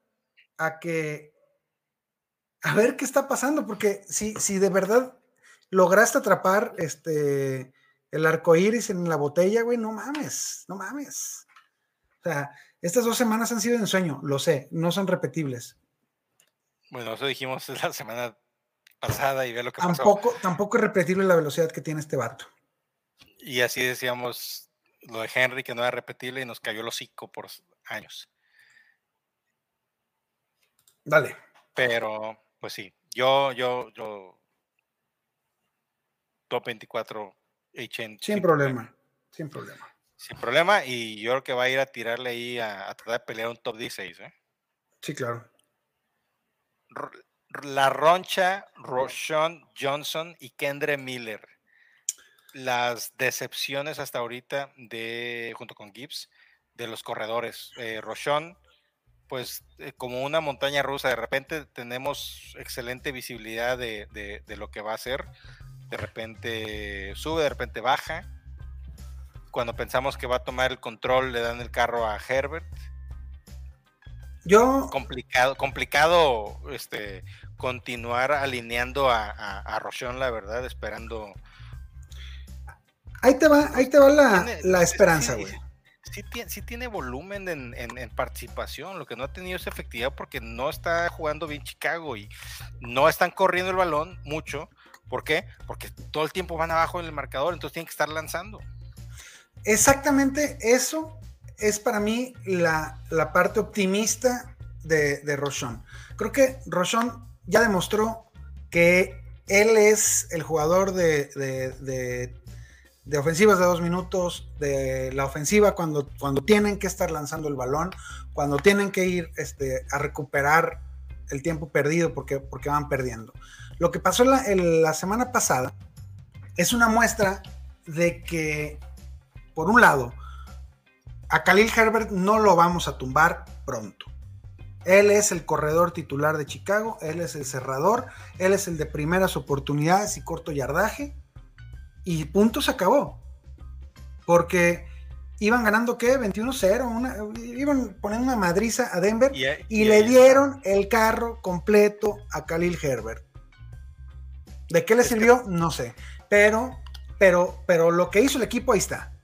a que a ver qué está pasando, porque si, si de verdad lograste atrapar este el arco iris en la botella, güey, no mames, no mames. O sea, estas dos semanas han sido de ensueño, lo sé, no son repetibles. Bueno, eso dijimos [LAUGHS] la semana pasada y ve lo que tampoco, pasó. Tampoco es repetible la velocidad que tiene este vato. Y así decíamos lo de Henry, que no era repetible y nos cayó el hocico por años. Dale. Pero, pues sí, yo, yo, yo, top 24 HN. Sin, sin problema, sin problema. Sin problema, y yo creo que va a ir a tirarle ahí a, tratar de pelear un top 16, ¿eh? Sí, claro. La Roncha, Roshon Johnson y Kendre Miller. Las decepciones hasta ahorita de, junto con Gibbs, de los corredores. Eh, Roshon, pues eh, como una montaña rusa, de repente tenemos excelente visibilidad de, lo que va a ser, de repente sube, de repente baja, cuando pensamos que va a tomar el control le dan el carro a Herbert. Yo... Complicado, complicado este, continuar alineando a, a, la verdad, esperando... Ahí te va, ahí te va la, la esperanza, güey sí, tiene volumen en, participación, lo que no ha tenido es efectividad porque no está jugando bien Chicago y no están corriendo el balón mucho. ¿Por qué? Porque todo el tiempo van abajo en el marcador, entonces tienen que estar lanzando. Exactamente eso es para mí la, parte optimista de, de Rochon. Creo que Rochon ya demostró que él es el jugador de, de de ofensivas de dos minutos, de la ofensiva cuando, cuando tienen que estar lanzando el balón, cuando tienen que ir este, a recuperar el tiempo perdido porque, porque van perdiendo. Lo que pasó la, la semana pasada es una muestra de que, por un lado, a Khalil Herbert no lo vamos a tumbar pronto. Él es el corredor titular de Chicago, él es el cerrador, él es el de primeras oportunidades y corto yardaje y punto se acabó. Porque iban ganando, ¿qué? 21-0. Iban poniendo una madriza a Denver y, le dieron el carro completo a Khalil Herbert. ¿De qué le sirvió? No sé. Pero, pero, pero lo que hizo el equipo ahí está.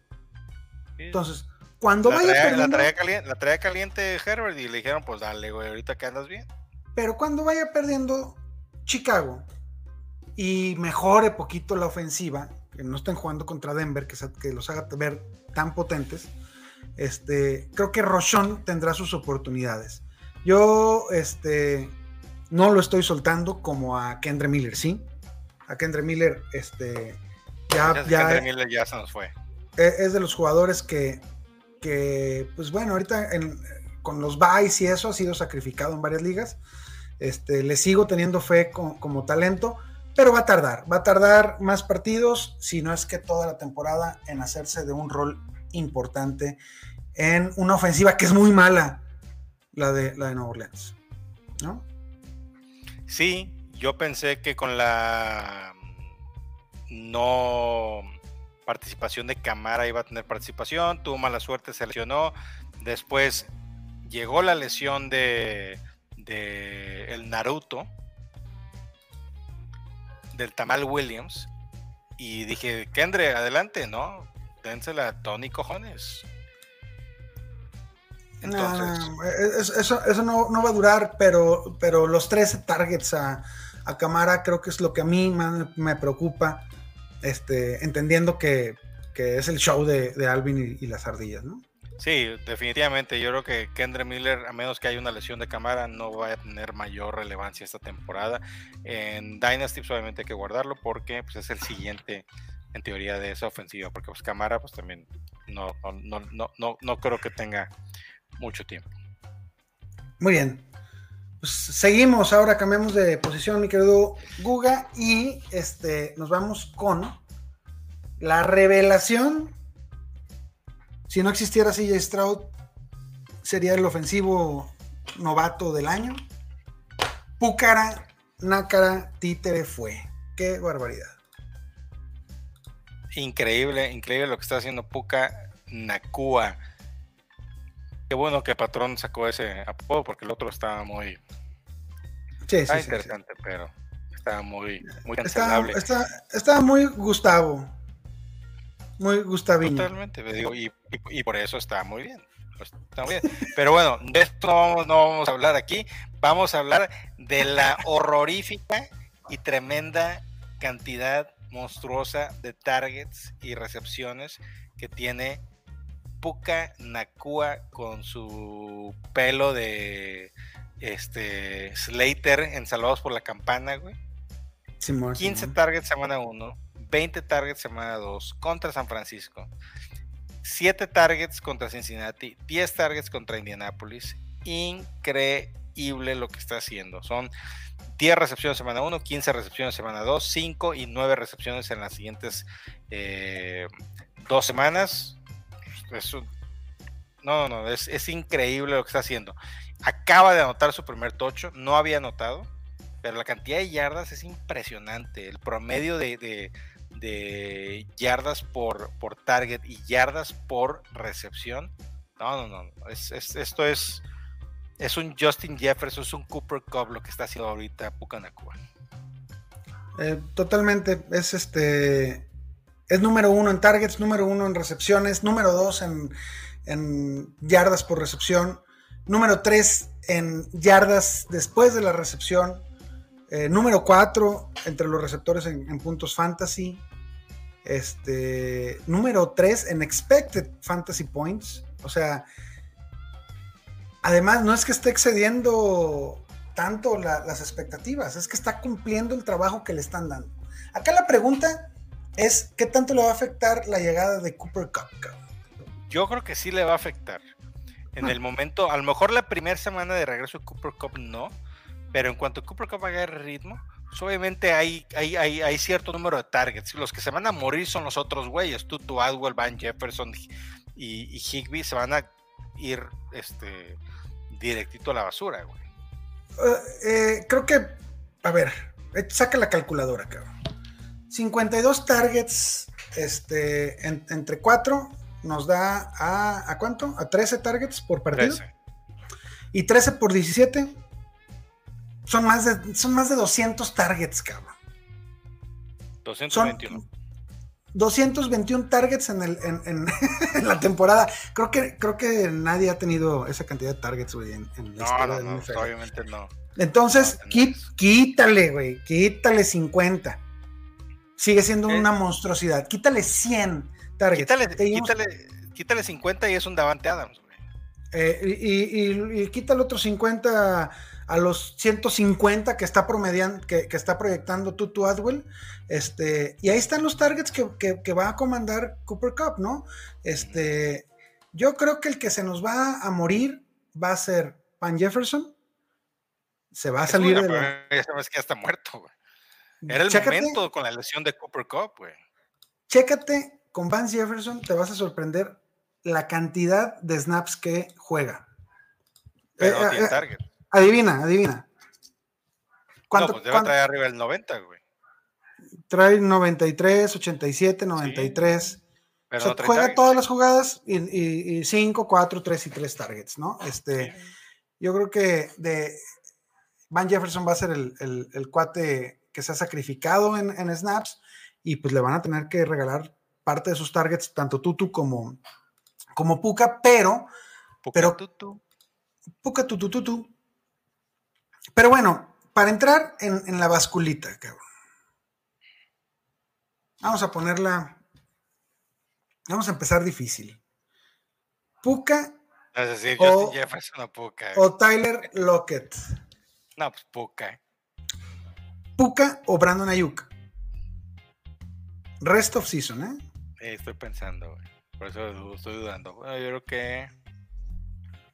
Entonces, cuando vaya perdiendo. La caliente, la traía caliente Herbert y le dijeron, pues dale, güey, ahorita que andas bien. Pero cuando vaya perdiendo Chicago y mejore poquito la ofensiva, que no estén jugando contra Denver, que, que los haga ver tan potentes, este, creo que Rochon tendrá sus oportunidades. Yo este, no lo estoy soltando como a Kendre Miller, ¿sí? A Kendre Miller, este, ya, ya, Miller ya se nos fue. E, es de los jugadores que, que pues bueno, ahorita con los buys y eso ha sido sacrificado en varias ligas. Este, le sigo teniendo fe como talento pero va a tardar, va a tardar más partidos, si no es que toda la temporada, en hacerse de un rol importante en una ofensiva que es muy mala, la de, la de Nueva Orleans. ¿no? Sí, yo pensé que con la no participación de Camara iba a tener participación, tuvo mala suerte, se lesionó, después llegó la lesión de, de el Naruto, del Tamal Williams y dije, Kendre, adelante, ¿no? Dénsela a Tony Cojones. Entonces... eso, eso no, va a durar, pero, pero los 13 targets a, a Camara creo que es lo que a mí me preocupa, este, entendiendo que, es el show de, Alvin y, las ardillas, ¿no? Sí, definitivamente. Yo creo que Kendre Miller, a menos que haya una lesión de cámara, no va a tener mayor relevancia esta temporada. En Dynasty, pues, obviamente hay que guardarlo porque pues, es el siguiente, en teoría, de esa ofensiva. Porque pues cámara, pues también no, no, no, no, no creo que tenga mucho tiempo. Muy bien. Seguimos, ahora cambiamos de posición, mi querido Guga, y este, nos vamos con la revelación si no existiera CJ Stroud, sería el ofensivo novato del año. Púcara, nácara, títere fue. Qué barbaridad. Increíble, increíble lo que está haciendo Puka Nakua. Qué bueno que Patrón sacó ese apodo porque el otro estaba muy. Sí, sí, interesante, pero estaba muy, muy cancelable. estaba muy Gustavo. Muy Gustavino. Totalmente, digo, y, por eso está muy bien. Pues, está muy bien. Pero bueno, de esto no vamos, no vamos a hablar aquí. Vamos a hablar de la horrorífica y tremenda cantidad monstruosa de targets y recepciones que tiene Puka Nakua con su pelo de este Slater en Salvados por la Campana, güey. 15 targets semana 1, 20 targets semana 2 contra San Francisco, 7 targets contra Cincinnati, 10 targets contra Indianapolis. Increíble lo que está haciendo. Son 10 recepciones semana 1, 15 recepciones semana 2, 5 y 9 recepciones en las siguientes eh, dos semanas. No, no, es, es, increíble lo que está haciendo. Acaba de anotar su primer tocho, no había anotado, pero la cantidad de yardas es impresionante. El promedio de, de yardas por, por target y yardas por recepción. No, no, no. Es, esto es, es un Justin Jefferson, es un Cooper Cup lo que está haciendo ahorita Pucanacua. Eh, totalmente. Es este. Es número uno en targets, número uno en recepciones, número dos en, en yardas por recepción, número tres en yardas después de la recepción, eh, número 4 entre los receptores en, puntos fantasy. Este, número 3 en expected fantasy points. O sea, además no es que esté excediendo tanto las expectativas, es que está cumpliendo el trabajo que le están dando. Acá la pregunta es, ¿qué tanto le va a afectar la llegada de Cooper Cup? Yo creo que sí le va a afectar. En ah. el momento, a lo mejor la primera semana de regreso de Cooper Cup no, pero en cuanto Cooper Cup haga el ritmo, pues, obviamente hay, hay, hay, cierto número de targets. Los que se van a morir son los otros güeyes. Tú, tu Adwell, Van Jefferson y, Higby se van a ir este, directito a la basura, güey. Eh, eh, creo que, a ver, eh, saca la calculadora, cabrón. 52 targets este, entre 4 nos da a, ¿a cuánto? ¿A 13 targets por partido? 13. Y 13 por 17, son más de, son más de 200 targets, cabrón. 221. Son 221 targets en, el, [LAUGHS] en, la temporada. Creo que, creo que nadie ha tenido esa cantidad de targets, güey, en, la historia no, no, obviamente no. Entonces, quítale, güey, quítale 50. Sigue siendo una monstruosidad. Quítale 100 targets. Quítale, quítale, 50 y es un Davante Adams. Eh, y, y, quítale otros 50 a los 150 que está promediando, que, está proyectando Tutu Adwell. Este, y ahí están los targets que, va a comandar Cooper Cup, ¿no? Este, yo creo que el que se nos va a morir va a ser Pan Jefferson. Se va a salir de la... Ya sabes que ya está muerto, güey. Era el momento con la lesión de Cooper Cup, güey. Chécate con Van Jefferson, te vas a sorprender la cantidad de snaps que juega. Pero eh, tiene eh, target. Adivina, adivina. ¿Cuánto, no, pues debe traer arriba el 90, güey. Trae 93, 87, 93. Pero juega todas las jugadas y 5, 4, 3 y 3 targets, ¿no? Este, Yo creo que de Van Jefferson va a ser el, cuate que se ha sacrificado en, snaps y pues le van a tener que regalar parte de sus targets, tanto Tutu como, como Puka, pero. Puka pero Tutu. Puka Tutu Tutu. Pero bueno, para entrar en, la basculita, cabrón. Vamos a ponerla. Vamos a empezar difícil. Puka decir, O- Jefferson o Puka. o Tyler Lockett. No, pues Puka. Puka o Brandon Ayuk. Rest of season, ¿eh? Eh, estoy pensando, güey. Por eso estoy dudando. Bueno, yo creo que.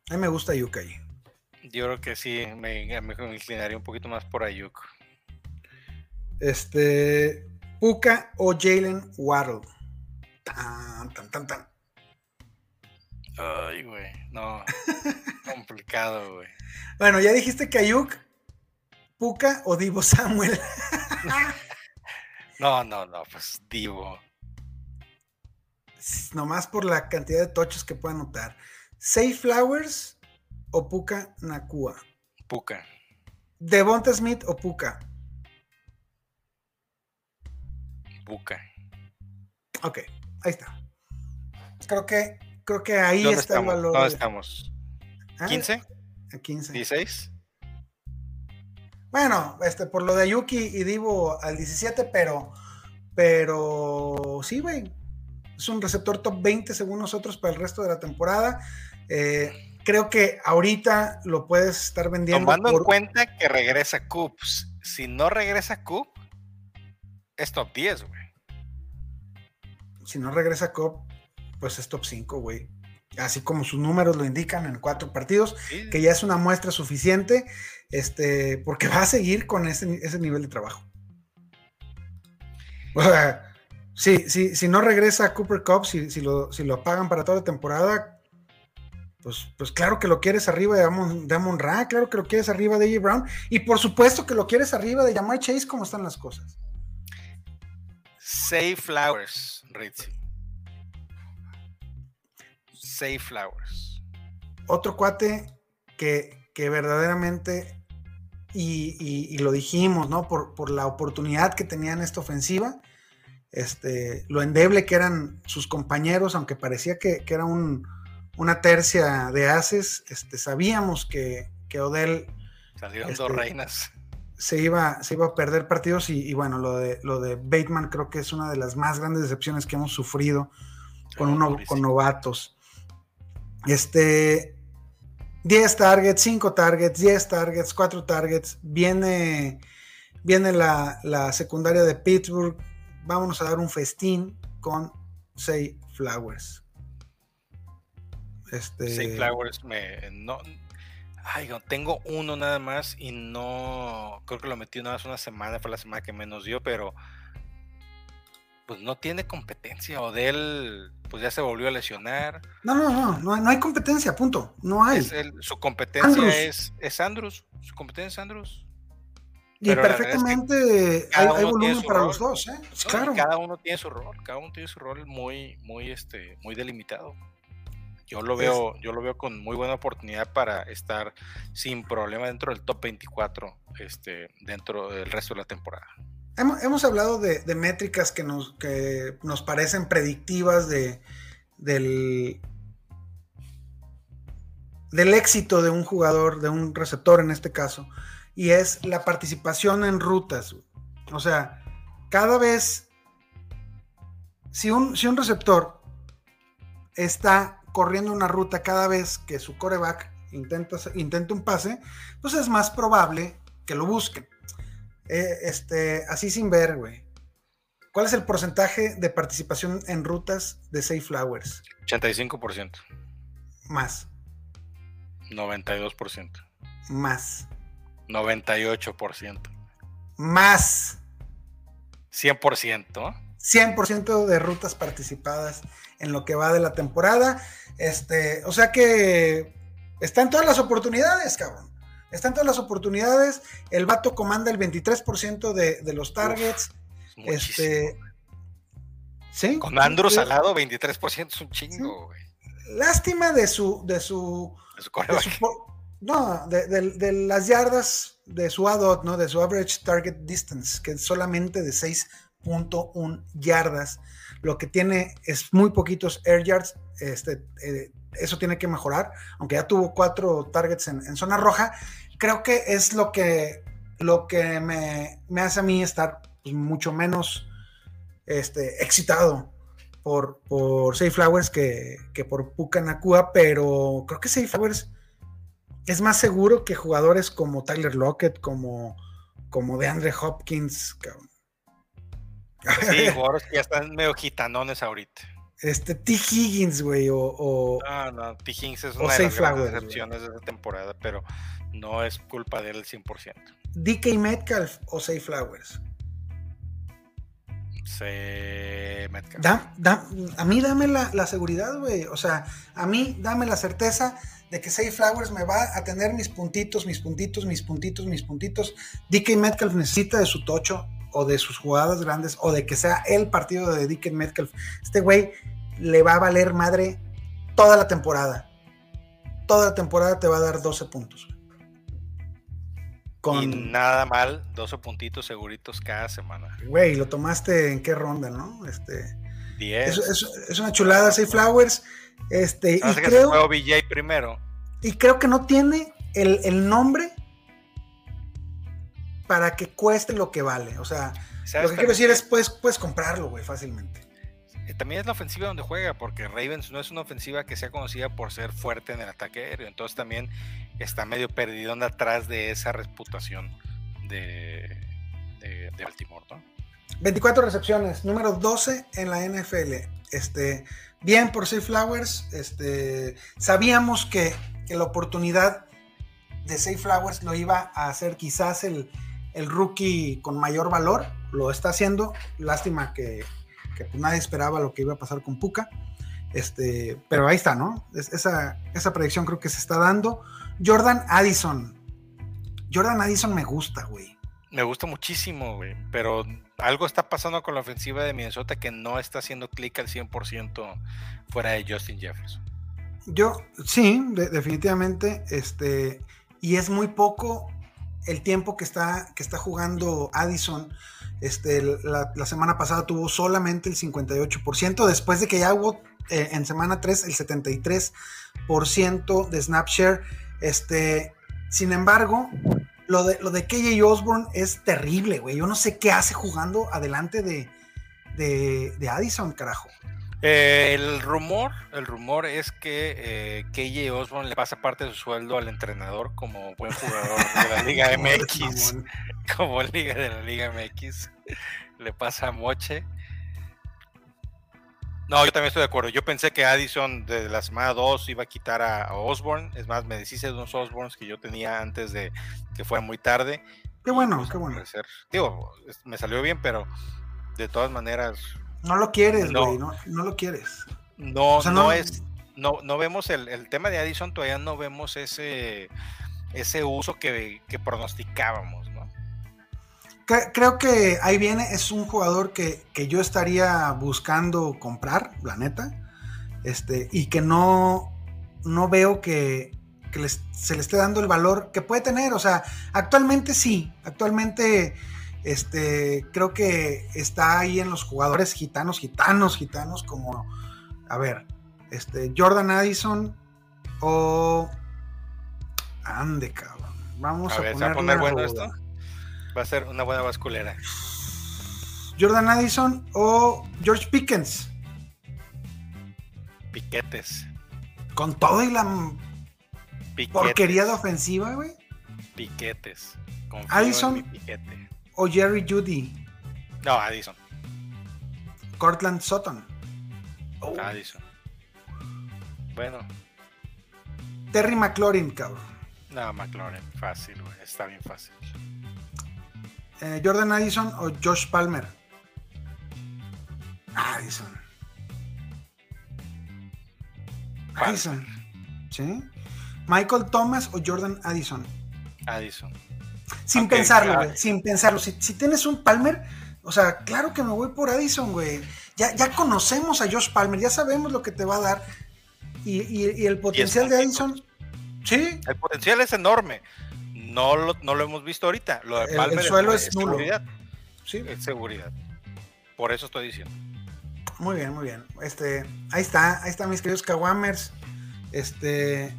A mí me gusta Ayuk ahí. Yo creo que sí, me me inclinaría un poquito más por Ayuk. Este. Puka o Jalen Waddle. Tan, tan, tan, tan. Ay, güey. No. [LAUGHS] complicado, güey. Bueno, ya dijiste que Ayuk, Puka o Divo Samuel. No, no, no, pues Divo. Nomás por la cantidad de tochos que puede anotar. Safe Flowers o Puka Nakua. Puka. Devonta Smith o Puka. Puka. Ok, ahí está. Creo que, creo que ahí ¿Dónde está el estamos? valor. ¿Dónde de- estamos? Ah, ¿15? a 15. ¿16? Bueno, este, por lo de Yuki y Divo al 17, pero, pero sí, güey. Es un receptor top 20 según nosotros para el resto de la temporada. Eh, creo que ahorita lo puedes estar vendiendo. Tomando en cuenta que regresa Coops. Si no regresa Coop, es top 10, güey. Si no regresa Cobb, pues es top 5, güey. Así como sus números lo indican en cuatro partidos, Sí, que ya es una muestra suficiente, este, porque va a seguir con ese, ese nivel de trabajo. O sea, si, si, si no regresa Cooper Cup, si, si, lo, si lo pagan para toda la temporada, pues, pues claro que lo quieres arriba de Amon, de Amon Ra, claro que lo quieres arriba de AJ Brown, y por supuesto que lo quieres arriba de Jamar Chase, como están las cosas. Say Flowers, Ritzy. Say Flowers. otro cuate que, que verdaderamente, y, y- y lo dijimos, ¿no? Por, por la oportunidad que tenía en esta ofensiva, este, lo endeble que eran sus compañeros, aunque parecía que, que era un- una tercia de haces, este, sabíamos que, que Odell Salieron Este, dos reinas. se iba, se iba a perder partidos y, y bueno, lo de, lo de Bateman creo que es una de las más grandes decepciones que hemos sufrido con, No, uno- con novatos. Este, 10 targets, 5 targets, 10 targets, 4 targets. Viene, viene la, la secundaria de Pittsburgh. Vámonos a dar un festín con Say Flowers. Este, Say Flowers me. No, ay, tengo uno nada más y no. Creo que lo metí nada más una semana, fue la semana que menos dio, pero. Pues no tiene competencia. Odell, pues ya se volvió a lesionar. No, no, no, no, hay- no hay competencia, punto. No hay. Es el- su competencia Andrews. es, es Andrews. Su competencia es Andrews. y pero la verdad es que perfectamente hay, volumen para rol. los dos, ¿eh? Claro. Cada uno tiene su rol, cada uno tiene su rol muy, muy, este, muy delimitado. Yo lo veo, yo lo veo con muy buena oportunidad para estar sin problema dentro del top 24, este, dentro del resto de la temporada. Hemos, hemos hablado de, de métricas que nos, que nos parecen predictivas de, del, del éxito de un jugador, de un receptor en este caso, y es la participación en rutas. O sea, cada vez, si un, si un receptor está corriendo una ruta cada vez que su coreback intenta, intenta un pase, pues es más probable que lo busquen. Eh, este, así sin ver, güey. ¿Cuál es el porcentaje de participación en rutas de Safe Flowers? 85%, Más, 92%, más, 98%, más. 100%. 100% de rutas participadas en lo que va de la temporada. Este, o sea que están todas las oportunidades, cabrón. Están todas las oportunidades. El vato comanda el 23% de, de los targets. Este, sí. Con Andrews Sí. al lado, 23% es un chingo, güey. Lástima de su, de su De su de su no, de, las yardas de su ADOT, ¿no? De su average target distance, que es solamente de 6.1 yardas. Lo que tiene es muy poquitos air yards. Este, eh, eso tiene que mejorar. Aunque ya tuvo cuatro targets en, en zona roja. Creo que es lo que, lo que me, me hace a mí estar pues, mucho menos este, excitado por, por Safe Flowers que, que por Puka Nakua, pero creo que Safe Flowers es más seguro que jugadores como Tyler Lockett, como, como de Andre Hopkins. Sí, [LAUGHS] jugadores que ya están medio gitanones ahorita. Este, T. Higgins, güey, o, o. No, no, T. Higgins es una de las grandes decepciones de esta temporada, pero no es culpa de él el 100%. DK Metcalf o Safe Flowers. Se a mí dame la, seguridad, güey. O sea, a mí dame la certeza de que Safe Flowers me va a tener mis puntitos, mis puntitos, mis puntitos, mis puntitos. DK Metcalf necesita de su tocho o de sus jugadas grandes o de que sea el partido de DK Metcalf. Este güey le va a valer madre toda la temporada. Toda la temporada te va a dar 12 puntos. Y nada mal, 12 puntitos seguritos cada semana. Güey, lo tomaste en qué ronda, ¿no? Este. 10. Es, una chulada, Safe Flowers. Este, y creo. BJ primero. Y creo que no tiene el, nombre para que cueste lo que vale. O sea, lo que quiero decir es, puedes, puedes comprarlo, güey, fácilmente. Eh, también es la ofensiva donde juega, porque Ravens no es una ofensiva que sea conocida por ser fuerte en el ataque aéreo. Entonces también está medio perdido atrás de esa reputación de, de, Baltimore, 24 recepciones, número 12 en la NFL. Este, bien por Safe Flowers. Este, sabíamos que, la oportunidad de Safe Flowers lo iba a hacer quizás el, el rookie con mayor valor. Lo está haciendo. Lástima que, que pues nadie esperaba lo que iba a pasar con Puka. Este, pero ahí está, ¿no? esa, esa predicción creo que se está dando. Jordan Addison. Jordan Addison me gusta, güey. Me gusta muchísimo, güey. Pero algo está pasando con la ofensiva de Minnesota que no está haciendo clic al 100% fuera de Justin Jefferson. Yo, sí, definitivamente. Este, y es muy poco el tiempo que está, que está jugando Addison. Este, la, semana pasada tuvo solamente el 58%, después de que ya hubo eh, en semana 3 el 73% de Snapshare. Este, sin embargo, lo de, lo de KJ Osborne es terrible, güey. Yo no sé qué hace jugando adelante de, de, Addison, carajo. Eh, el rumor, el rumor es que eh, KJ Osborne le pasa parte de su sueldo al entrenador como buen jugador de la [LAUGHS] Liga MX, [LAUGHS] como liga de la Liga MX, le pasa a Moche. No, yo también estoy de acuerdo. Yo pensé que Addison de la semana 2 iba a quitar a, Osborne. Es más, me deshice de unos Osborns que yo tenía antes de que fuera muy tarde. Qué bueno, pues, qué bueno. digo, me salió bien, pero de todas maneras. No lo quieres, güey, no, no, lo quieres. No, no, es. No, no vemos el, tema de Addison, todavía no vemos ese, ese uso que, que pronosticábamos creo que ahí viene, es un jugador que, yo estaría buscando comprar, la neta, este, y que no, no veo que, se le esté dando el valor que puede tener. O sea, actualmente sí, actualmente este, creo que está ahí en los jugadores gitanos, gitanos, gitanos, como, a ver, este, Jordan Addison o... Ande, cabrón. Vamos a, a poner bueno esto? Va a ser una buena basculera. Jordan Addison o George Pickens. Piquetes. Con todo y la porquería de ofensiva, güey. Piquetes. Addison o Jerry Judy. No, Addison. Cortland Sutton. Oh. Addison. Bueno. Terry McLaurin, cabrón. No, McLaurin, fácil, güey. Está bien fácil. Eh, Jordan Addison o Josh Palmer. Addison. Addison. ¿Sí? Michael Thomas o Jordan Addison. Addison. Sin pensarlo, güey. Sin pensarlo. Si, tienes un Palmer, o sea, claro que me voy por Addison, güey. Ya, ya conocemos a Josh Palmer, ya sabemos lo que te va a dar. Y, el potencial de Addison. Sí. El potencial es enorme no lo, no lo hemos visto ahorita. Lo de Palmer el, suelo es, seguridad. Sí. Es seguridad. Por eso estoy diciendo. Muy bien, muy bien. Este, ahí está, ahí están mis queridos Kawamers. Este,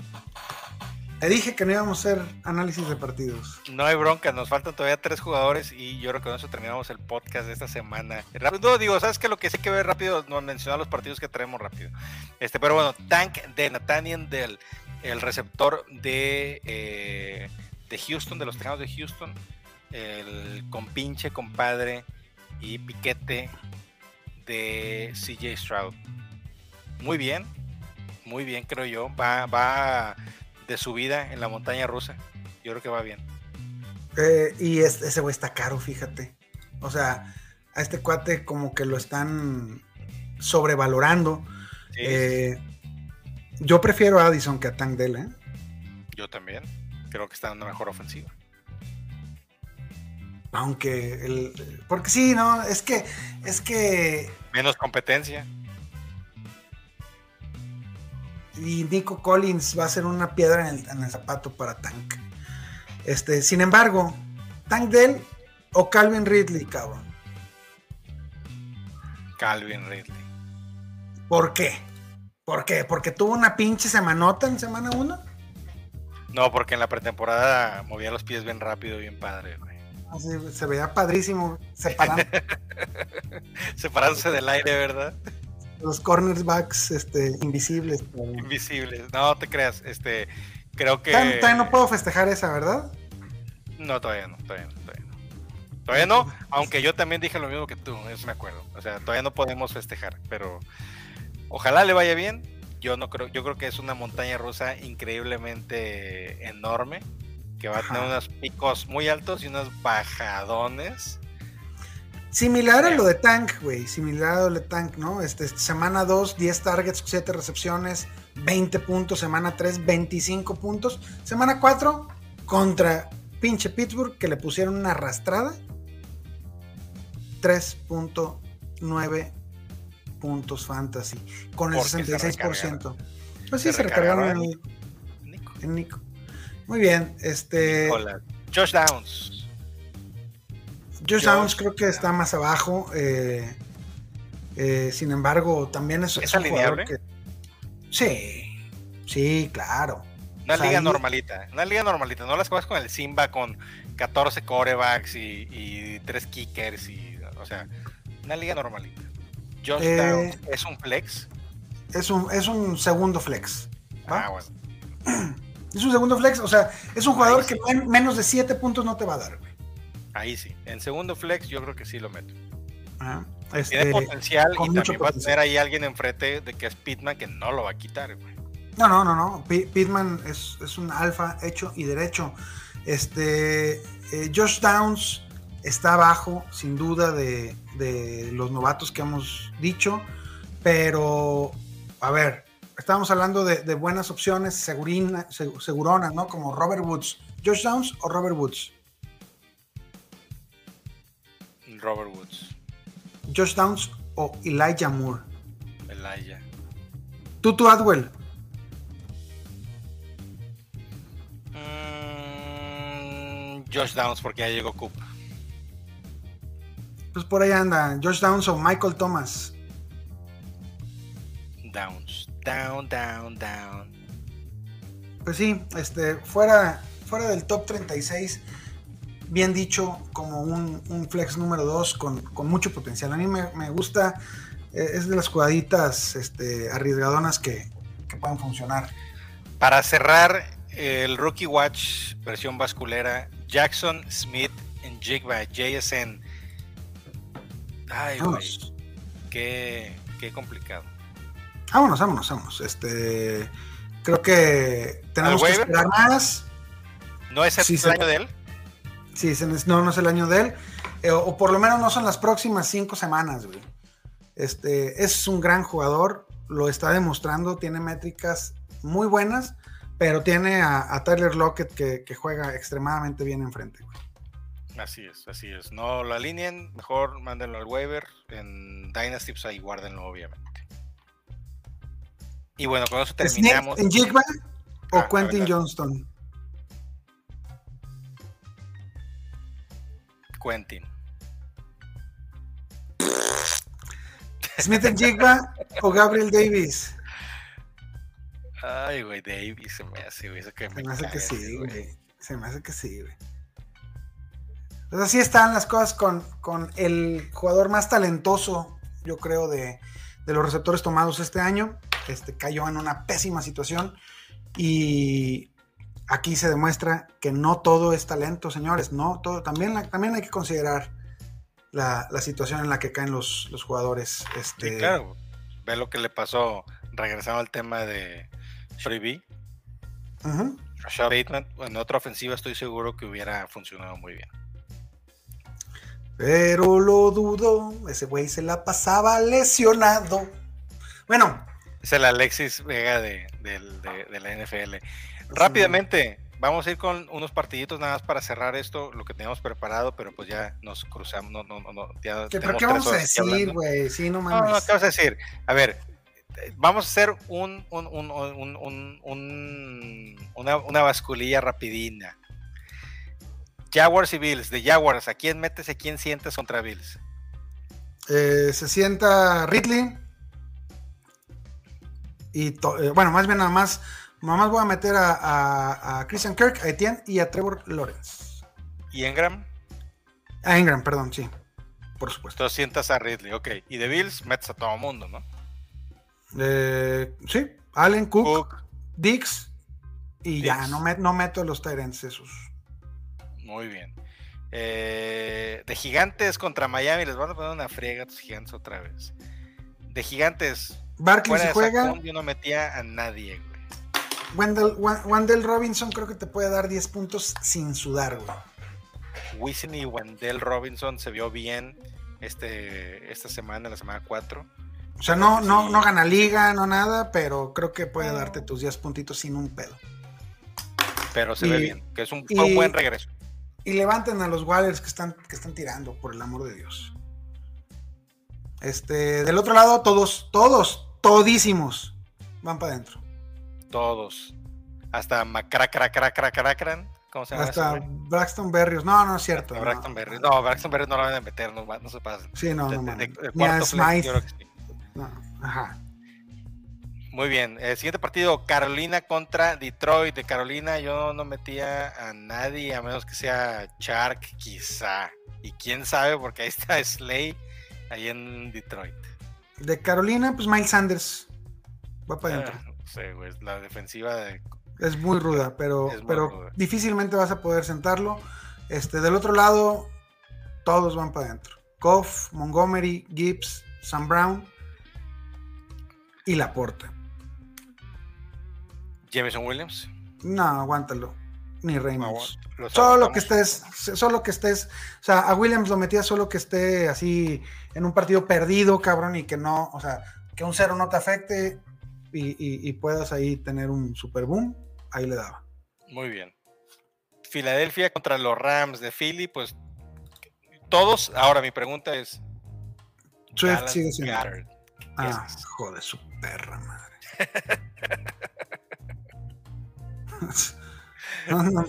Te dije que no íbamos a hacer análisis de partidos. No hay bronca, nos faltan todavía tres jugadores y yo creo que con eso terminamos el podcast de esta semana. No, digo, ¿sabes qué? Lo que sí que ver rápido, no mencionar los partidos que traemos rápido. Este, pero bueno, Tank de Nathaniel Dell, el receptor de, eh, de Houston, de los Tejanos de Houston, el compinche, compadre y piquete de CJ Stroud. Muy bien, muy bien, creo yo. Va, va de subida en la montaña rusa. Yo creo que va bien. Eh, y ese güey está caro, fíjate. O sea, a este cuate como que lo están sobrevalorando. Eh, yo prefiero a Addison que a Tank Dell, ¿eh? Yo también. Creo que está dando mejor ofensiva. Aunque el. Porque sí, no, es que. Es que. Menos competencia y Nico Collins va a ser una piedra en el, zapato para Tank. Este, sin embargo, Tank Dell o Calvin Ridley, cabrón. Calvin Ridley. ¿Por qué? ¿Por qué? ¿Porque tuvo una pinche semanota en semana 1? No, porque en la pretemporada movía los pies bien rápido, bien padre, Así, se veía padrísimo, separando. [LAUGHS] Separándose del aire, ¿verdad? los cornerbacks este, invisibles. Invisibles, no te creas, este, creo que... Todavía no puedo festejar esa, ¿verdad? No, todavía no, todavía no, todavía no. Todavía no, aunque yo también dije lo mismo que tú, eso me acuerdo. O sea, todavía no podemos festejar, pero ojalá le vaya bien. Yo no creo, yo creo que es una montaña rusa increíblemente enorme, que va a tener unos picos muy altos y unos bajadones Similar a lo de Tank, güey. Similar a lo de Tank, ¿no? Este, semana 2, 10 targets, 7 recepciones, 20 puntos. Semana 3, 25 puntos. Semana 4, contra pinche Pittsburgh, que le pusieron una arrastrada. 3.9 puntos fantasy. Con el 66%. Pues sí, se, recargaron, en, Nico. en Nico. Muy bien. Este. Josh Downs. Josh Downs creo que está más abajo. Eh, eh, sin embargo, también es, ¿Es, alineable? Que... Sí, sí, claro. Una liga normalita, una liga normalita, no las cosas con el Simba con 14 corebacks y, 3 kickers y, o sea, una liga normalita. Josh eh, Downs es un flex. Es un, es un segundo flex. Ah, bueno. [CLEARS THROAT] Es un segundo flex, o sea, es un jugador que menos de 7 puntos no te va a dar, güey. Ahí sí. En segundo flex yo creo que sí lo meto. Ah, Tiene este, potencial y también va a tener ahí alguien enfrente de que es Pitman que no lo va a quitar, güey. No, no, no, no. Pitman es, un alfa hecho y derecho. Este, eh, Josh Downs está abajo, sin duda, de, los novatos que hemos dicho, pero, a ver, estábamos hablando de, buenas opciones seguronas, ¿no? Como Robert Woods. ¿Josh Downs o Robert Woods? Robert Woods. Josh Downs o Elijah Moore. Elijah. Tutu Adwell. Mm, Josh Downs porque ya llegó Coop. Pues por ahí anda. Josh Downs o Michael Thomas. Downs. Down, down, down. Pues sí, este, fuera, fuera del top 36 bien dicho, como un, flex número 2 con, mucho potencial. A mí me, gusta, eh, es de las jugaditas este, arriesgadonas que, que puedan funcionar. Para cerrar el Rookie Watch versión basculera, Jackson Smith en Jigba, JSN. Ay, güey. Qué, qué complicado. Vámonos, vámonos, vámonos. Este, creo que tenemos que esperar más. ¿No es el año de él? Sí, no, no es el año de él. Eh, o, por lo menos no son las próximas cinco semanas, güey. Este, es un gran jugador, lo está demostrando, tiene métricas muy buenas, pero tiene a, Tyler Lockett que, juega extremadamente bien enfrente, güey. Así es, así es. No lo alineen, mejor mándenlo al waiver. En Dynasty, pues ahí guárdenlo, obviamente. Y bueno, con eso terminamos. ¿En Jigba o ah, Quentin Johnston? Quentin. Smith Jigba o Gabriel Davis. Ay, güey, Davis se me hace, güey. Eso que Se me, me hace que sí, güey. Se me hace que sí, güey. Pues así están las cosas con, con el jugador más talentoso, yo creo, de, de los receptores tomados este año. Este cayó en una pésima situación. Y aquí se demuestra que no todo es talento, señores. No todo. También, la- también hay que considerar la, la situación en la que caen los, los jugadores. Este, Sí, claro. Ve lo que le pasó, regresando al tema de Freebie. Rashad Bateman, en otra ofensiva estoy seguro que hubiera funcionado muy bien. Pero lo dudo. Ese güey se la pasaba lesionado. Bueno, Es el Alexis Vega de, del- de- de la NFL. Rápidamente, vamos a ir con unos partiditos nada más para cerrar esto, lo que teníamos preparado, pero pues ya nos cruzamos. No, no, no, no, ya ¿qué, ¿pero qué vamos a decir, güey? Sí, no No, no, mames. ¿qué vas a decir? A ver, vamos a hacer un, un- un- un- un- un- una, una basculilla rapidina. Jaguars y Bills, de Jaguars, ¿a quién metes y a quién sientes contra Bills? Eh, se sienta Ridley. Y eh, bueno, más bien nada más. Nada más voy a meter a, a- a Christian Kirk, a Etienne y a Trevor Lawrence. ¿Y Engram? A Ingram, perdón, sí. Por supuesto. Entonces sientas a Ridley, ok. Y de Bills metes a todo mundo, ¿no? Eh, sí, Allen, Cook, Cook, Dix. Y ya, no, no meto los Tyrants esos. Muy bien. Eh, de Gigantes contra Miami, les van a poner una friega a tus Gigantes otra vez. De Gigantes, Barkley si juega. Yo no metía a nadie, güey. Wendell, Robinson creo que te puede dar 10 puntos sin sudar, güey. Wisin y Wendell Robinson se vio bien este, esta semana, la semana 4. O sea, no, no, no gana liga, no nada, pero creo que puede darte tus 10 puntitos sin un pedo. Pero se Y- ve bien, que es un, fue un y- buen regreso. Y levanten a los Wallers que están, que están tirando, por el amor de Dios. Este, del otro lado, todos, todos, todísimos van para adentro. Todos. Hasta Macracracracracracran. ¿Cómo se llama? Hasta güey? Braxton Berrios. No, no es cierto. No. Braxton Berry. No, Braxton Berry no lo van a meter, no, no se pasen. Sí, no, De- no, de- mames. de- de Ni a cuarto flex, Smythe. yo creo que sí. No, Ajá. Muy bien. El siguiente partido, Carolina contra Detroit. De Carolina yo no metía a nadie, a menos que sea Shark, quizá. Y quién sabe, porque ahí está [LAUGHS] Slay, ahí en Detroit. De Carolina, pues Miles Sanders. Va para adentro. Ah, no sé, güey, la defensiva de... Es muy ruda, pero, muy pero ruda. difícilmente vas a poder sentarlo. Este, del otro lado, todos van para adentro. Goff, Montgomery, Gibbs, Sam Brown y Laporta. Jameson Williams. No, aguántalo. Ni Reynolds. Lo Solo que estés, solo que estés, o sea, a Williams lo metía solo que esté así en un partido perdido, cabrón, y que no, o sea, que un cero no te afecte y, y- y puedas ahí tener un super boom, ahí le daba. Muy bien. Filadelfia contra los Rams de Philly, pues todos. Ahora mi pregunta es: Swift sigue siendo. Ah, joder, su perra madre. [LAUGHS] [LAUGHS] no, no,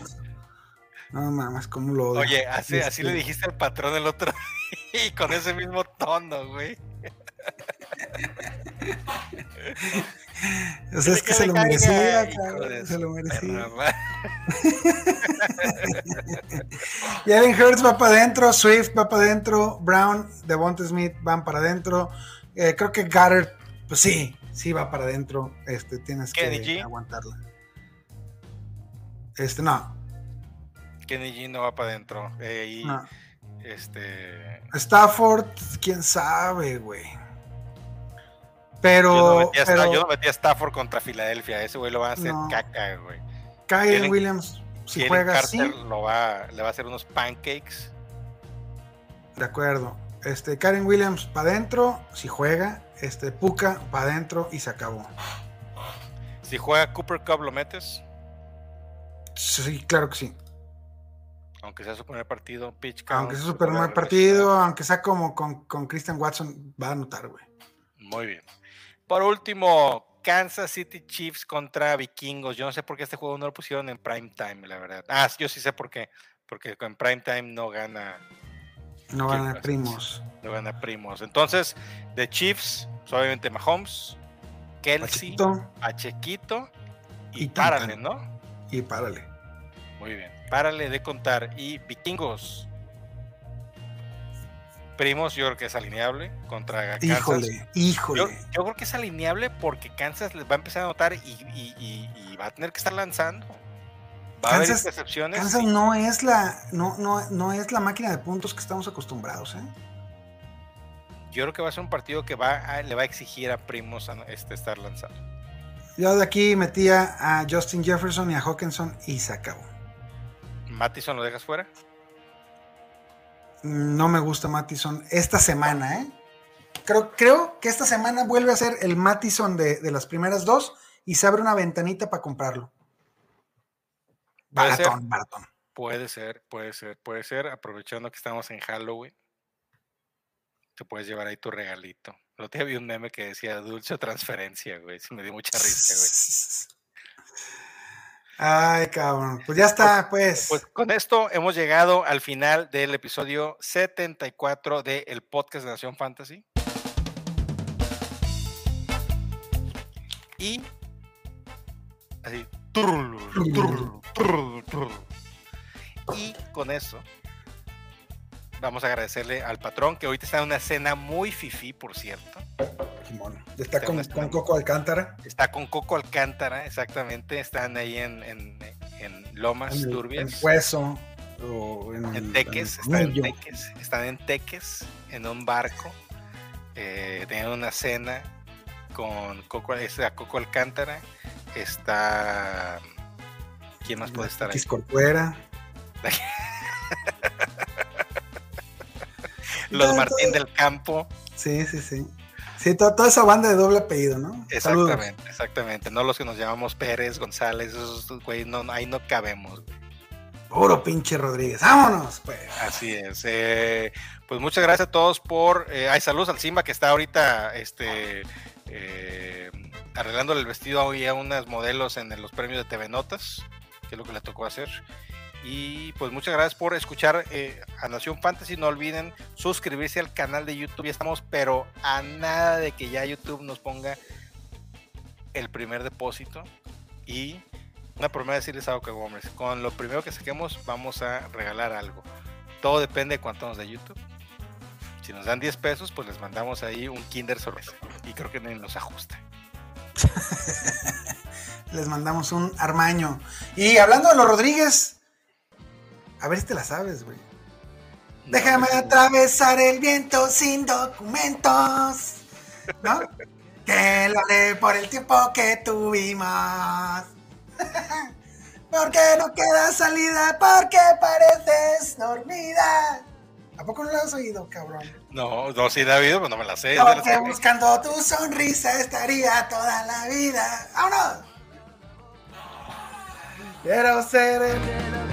no mames, cómo lo odio. Oye, así, así Este, le dijiste al patrón el otro día, y con ese mismo tono, güey. O sea, es que se lo merecía, cabrón, se lo merecía. perra [LAUGHS] madre. Jalen Hurts va para adentro, Swift va para adentro, Brown, Devonta Smith van para adentro. Eh, creo que Goddard, pues sí, sí va para adentro. Este, tienes que aguantarla. Este, no, Kenny G no va para adentro. eh, y no. este. Stafford, quién sabe, güey. Yo Pero, no, metí a, pero yo no metí a Stafford contra Filadelfia. Ese güey lo van a hacer No. caca, güey. Jalen- Williams, si Jalen juega Carter así, lo va, le va a hacer unos pancakes. de acuerdo. Este, Karen Williams para adentro, si juega. Este, Puka para adentro y se acabó. Si juega Cooper Cup, lo metes. Sí, claro que sí. Aunque sea su primer partido, pitch count, Aunque sea su primer partido, aunque sea como con, con Christian Watson, va a anotar, güey. Muy bien. Por último, Kansas City Chiefs contra Vikingos. Yo no sé por qué este juego no lo pusieron en prime time, la verdad. Ah, yo sí sé por qué. Porque en prime time no gana, No ¿Qué van a pasa? primos. no gana primos. Entonces, de Chiefs, obviamente Mahomes, Kelsey, Pachequito, Pachequito Y, Y párale. ¿no? Y párale. Muy bien. Párale de contar. Y vikingos. Primos, yo creo que es alineable contra Kansas. Híjole, híjole. Yo, yo creo que es alineable porque Kansas les va a empezar a notar y, y- y- y va a tener que estar lanzando. Va a haber intercepciones. Kansas y- no es la, no, no, no es la máquina de puntos que estamos acostumbrados, ¿eh? Yo creo que va a ser un partido que va a- le va a exigir a Primos a, este, estar lanzando. Yo de aquí metía a Justin Jefferson y a Hawkinson y se acabó. Mattison lo dejas fuera. No me gusta Mattison esta semana, ¿eh? Creo, creo que esta semana vuelve a ser el Mattison de, de las primeras dos y se abre una ventanita para comprarlo. Baratón, baratón. Puede ser, puede ser, puede ser. Aprovechando que estamos en Halloween, te puedes llevar ahí tu regalito. Lo te vi un meme que decía dulce o transferencia, güey. Me dio mucha risa, güey. Ay, cabrón. Pues ya está, pues. Pues con esto hemos llegado al final del episodio 74 del podcast de Nación Fantasy. Y así. turru, turru, turru, turru. Y con eso vamos a agradecerle al patrón que ahorita está en una cena muy fifí, por cierto. Está con, Coco Alcántara. Está con Coco Alcántara, exactamente. Están ahí en, en- en Lomas En el, Turbias. en Hueso. O en, el- Teques, están en. Teques, están en Teques, en un barco, eh, tienen una cena con Coco, está Coco Alcántara, está... ¿Quién más puede estar ahí? Corcuera. [LAUGHS] Los Martín todo- del Campo, Sí, sí, sí. Sí, to- toda, esa banda de doble apellido, ¿no? Saludos. exactamente, exactamente, no los que nos llamamos Pérez, González, esos güey, no, ahí no cabemos. güey. Puro pinche Rodríguez. Vámonos, pues. Así es. eh, pues muchas gracias a todos por. Eh, ay, saludos al Simba que está ahorita este, eh, arreglándole el vestido hoy a unas modelos en los premios de TV Notas, que es lo que le tocó hacer. Y pues muchas gracias por escuchar eh, a Nación Fantasy. No olviden suscribirse al canal de YouTube. Ya estamos, pero a nada de que ya YouTube nos ponga el primer depósito. Y una promesa decirles algo que Gómez. Con lo primero que saquemos, vamos a regalar algo. Todo depende de cuánto nos dé YouTube. Si nos dan 10 pesos, pues les mandamos ahí un Kinder sorpresa. Y creo que ni nos ajusta. [LAUGHS] Les mandamos un armaño. Y hablando de los Rodríguez, a ver si te la sabes, güey. Déjame No, atravesar el viento sin documentos. ¿No? [LAUGHS] que lo haré por el tiempo que tuvimos. [LAUGHS] Porque no queda salida, porque pareces dormida. ¿A poco no lo has oído, cabrón? No, no, sí, David, pues no me la sé. Ya la buscando tu sonrisa estaría toda la vida. ¡Vámonos! Quiero ser el